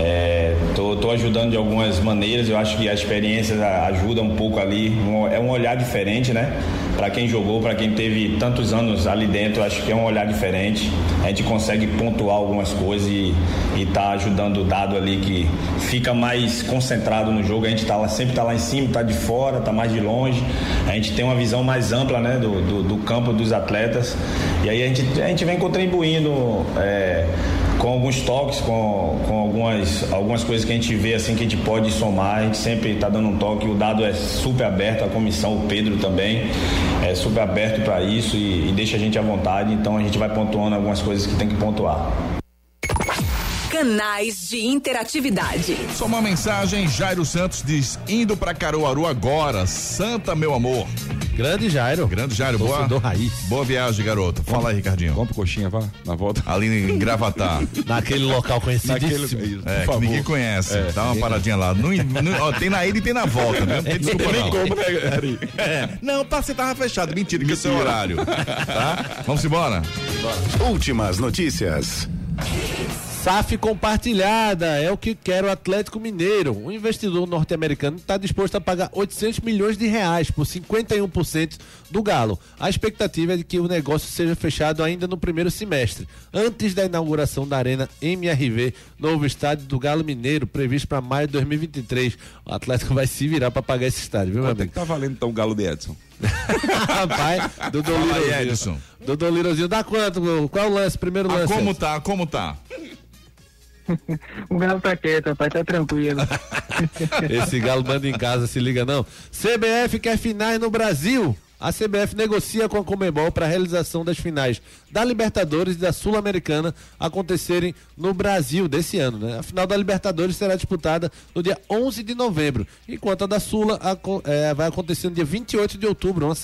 É, tô, tô ajudando de algumas maneiras, eu acho que a experiência ajuda um pouco ali, é um olhar diferente, né? Para quem jogou, para quem teve tantos anos ali dentro, acho que é um olhar diferente. A gente consegue pontuar algumas coisas e, e tá ajudando o dado ali que fica mais concentrado no jogo. A gente tá lá, sempre tá lá em cima, tá de fora, tá mais de longe. A gente tem uma visão mais ampla, né, do, do, do campo dos atletas. E aí a gente, a gente vem contribuindo. é, com alguns toques, com, com algumas, algumas coisas que a gente vê assim que a gente pode somar, a gente sempre está dando um toque, o dado é super aberto, a comissão, o Pedro também é super aberto para isso e, e deixa a gente à vontade, então a gente vai pontuando algumas coisas que tem que pontuar. Canais de interatividade. Só uma mensagem, Jairo Santos diz, indo pra Caruaru agora, Santa meu amor. Grande Jairo. Grande Jairo, boa. Torcedor raiz. Boa viagem, garoto. Fala aí, Ricardinho. Compra coxinha, vá, na volta. Ali em Gravatar. *laughs* Naquele local conhecidíssimo. Naquele- É, que ninguém conhece. É. Dá uma paradinha lá. No- no- ó, tem na ida e tem na volta, né? *laughs* Não tem desculpa Nem não. como, né? É. Não, tá, você tava fechado. Mentira, que é o seu horário. Tá? Vamos embora? Últimas notícias. SAF compartilhada é o que quer o Atlético Mineiro. O investidor norte-americano está disposto a pagar 800 milhões de reais por 51% do Galo. A expectativa é de que o negócio seja fechado ainda no primeiro semestre, antes da inauguração da Arena MRV, novo estádio do Galo Mineiro, previsto para maio de 2023. O Atlético vai se virar para pagar esse estádio, viu, meu Quanto é amigo? que tá valendo então o Galo de Edson? *laughs* Rapaz, Dodô Fala aí, Lirozinho. Edson. Dodô Lirozinho, dá quanto? Qual o lance? Primeiro Ah, lance. como Edson? tá? Como tá? *laughs* O Galo tá quieto, rapaz, tá tranquilo. *laughs* Esse galo manda em casa, se liga não. CBF quer finais no Brasil. A CBF negocia com a Comebol para a realização das finais da Libertadores e da Sul-Americana acontecerem no Brasil desse ano, né? A final da Libertadores será disputada no dia 11 de novembro, enquanto a da Sula eh, vai acontecer no dia 28 de outubro, uma,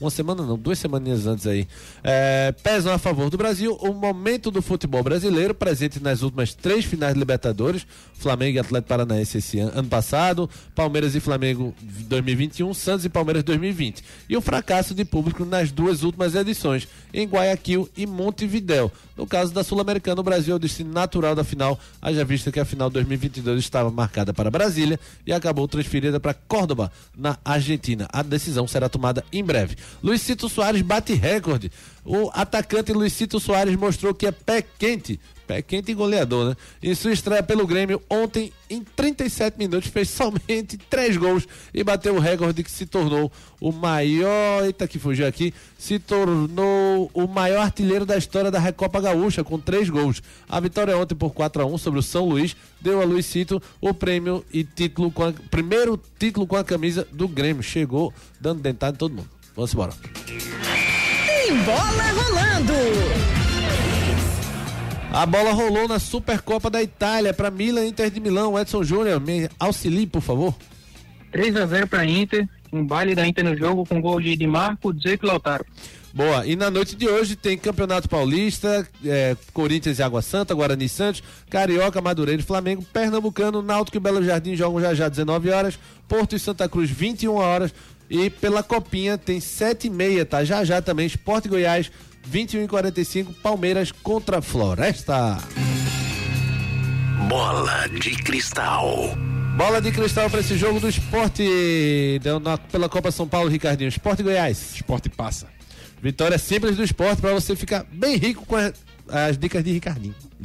uma semana não, duas semaninhas antes aí. É, pesam a favor do Brasil o momento do futebol brasileiro, presente nas últimas três finais de Libertadores, Flamengo e Atlético Paranaense esse ano, ano passado, Palmeiras e Flamengo 2021, Santos e Palmeiras 2020. E o fracasso de público nas duas últimas edições, em Guayaquil e Montevidéu. No caso da Sul-Americana, o Brasil é o destino natural da final, haja vista que a final 2022 estava marcada para Brasília e acabou transferida para Córdoba, na Argentina. A decisão será tomada em breve. Luizito Soares bate recorde. O atacante Luizito Soares mostrou que é pé quente. Pé quente e goleador, né? Em sua estreia pelo Grêmio, ontem, em 37 minutos, fez *laughs* somente três gols e bateu o recorde que se tornou o maior. Eita, que fugiu aqui. Se tornou o maior artilheiro da história da Recopa Gaúcha, com três gols. A vitória ontem por 4 a 1 sobre o São Luís deu a Luizito o prêmio e título com a, primeiro título com a camisa do Grêmio. Chegou dando dentada em todo mundo. Vamos embora. Tem bola rolando. A bola rolou na Supercopa da Itália para Milan Inter de Milão. Edson Júnior, me auxilie, por favor. 3 a 0 pra Inter, um baile da Inter no jogo com gol de Di Marco, Dzeko e Lautaro. Boa, e na noite de hoje tem Campeonato Paulista, é, Corinthians e Água Santa, Guarani e Santos, Carioca, Madureira e Flamengo, Pernambucano, Náutico e Belo Jardim jogam já já 19 horas, Porto e Santa Cruz 21 horas e pela Copinha tem 7 e meia, tá? Já já também Esporte Goiás 21 e 45, Palmeiras contra Floresta. Bola de cristal. Bola de cristal para esse jogo do esporte na- pela Copa São Paulo, Ricardinho. Esporte Goiás. Esporte passa. Vitória simples do esporte para você ficar bem rico com a- as dicas de Ricardinho.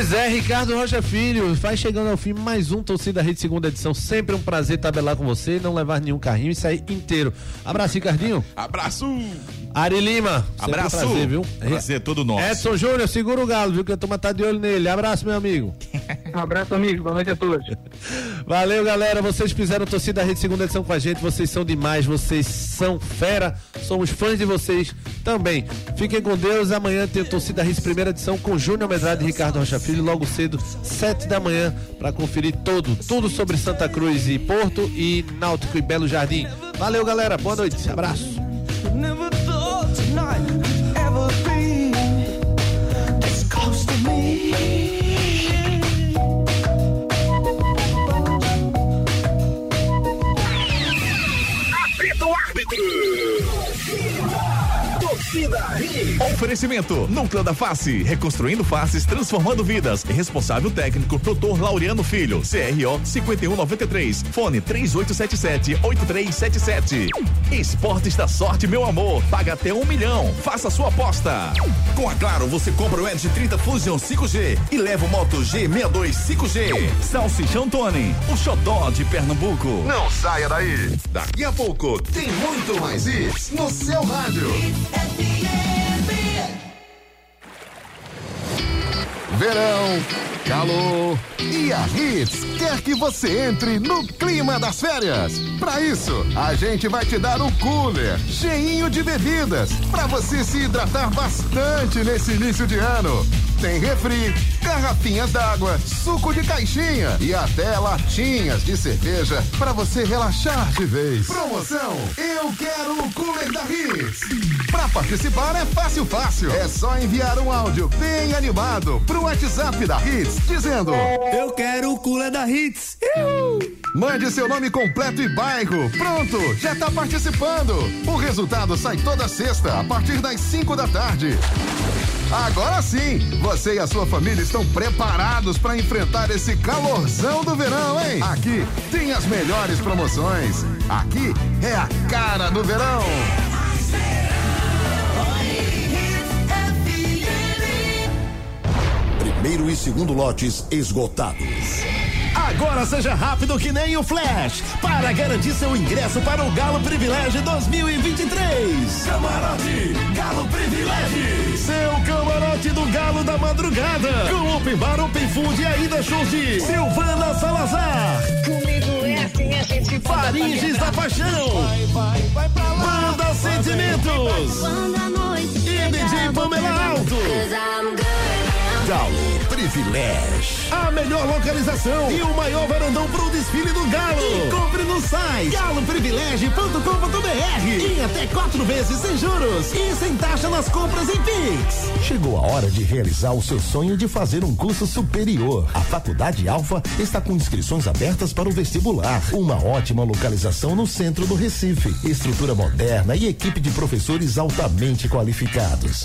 Pois é, Ricardo Rocha Filho, vai chegando ao fim mais um Torcida Rede segunda edição. Sempre um prazer tabelar com você, não levar nenhum carrinho e sair inteiro. Abraço, Ricardinho. Abraço. Ari Lima. Abraço. Um prazer, viu? Prazer todo nosso. Edson Júnior, segura o galo, viu? Que a turma tá de olho nele. Abraço, meu amigo. *laughs* Um abraço, amigo. Boa noite a todos. Valeu, galera. Vocês fizeram Torcida Rede segunda edição com a gente. Vocês são demais, vocês são fera. Somos fãs de vocês também. Fiquem com Deus. Amanhã tem o Torcida Rede primeira edição com Júnior Medrado e Ricardo Rocha Filho, logo cedo, sete da manhã, para conferir todo, tudo sobre Santa Cruz e Porto e Náutico e Belo Jardim. Valeu, galera. Boa noite. Abraço. Torcida. Oferecimento Núcleo da Face, reconstruindo faces, transformando vidas. Responsável técnico Dr. Laureano Filho, CRO 5193, fone 3877-8377. Esportes da sorte, meu amor. Paga até um milhão. Faça sua aposta. Com a Claro, você compra o Edge 30 Fusion 5G e leva o Moto G62 5G. Salsichão Tony, o xodó de Pernambuco. Não saia daí. Daqui a pouco tem muito mais isso no seu rádio. Verão calor. E a Hits quer que você entre no clima das férias. Para isso, a gente vai te dar um cooler cheinho de bebidas para você se hidratar bastante nesse início de ano. Tem refri, garrafinhas d'água, suco de caixinha e até latinhas de cerveja para você relaxar de vez. Promoção Eu Quero o Cooler da Hits. Para participar é fácil, fácil. É só enviar um áudio bem animado pro WhatsApp da Hits dizendo: Eu quero o cooler da Hits. Mande seu nome completo e bairro. Pronto, já tá participando. O resultado sai toda sexta a partir das 5 da tarde. Agora sim, você e a sua família estão preparados para enfrentar esse calorzão do verão, hein? Aqui tem as melhores promoções. Aqui é a cara do verão. Primeiro e segundo lotes esgotados. Agora seja rápido que nem o Flash para garantir seu ingresso para o Galo Privilégio 2023. Camarote Galo Privilégio. Seu camarote do Galo da Madrugada. Com Open Bar, Open Food e ainda shows de Silvana Salazar. Comigo é assim, a gente Faringes da Paixão. Banda Sentimentos. E DJ Pamela Alto. Galo Privilégio. A melhor localização e o maior varandão pro desfile do Galo. E compre no site galoprivilégio.com.br em até quatro vezes sem juros e sem taxa nas compras em Pix. Chegou a hora de realizar o seu sonho de fazer um curso superior. A Faculdade Alfa está com inscrições abertas para o vestibular. Uma ótima localização no centro do Recife. Estrutura moderna e equipe de professores altamente qualificados.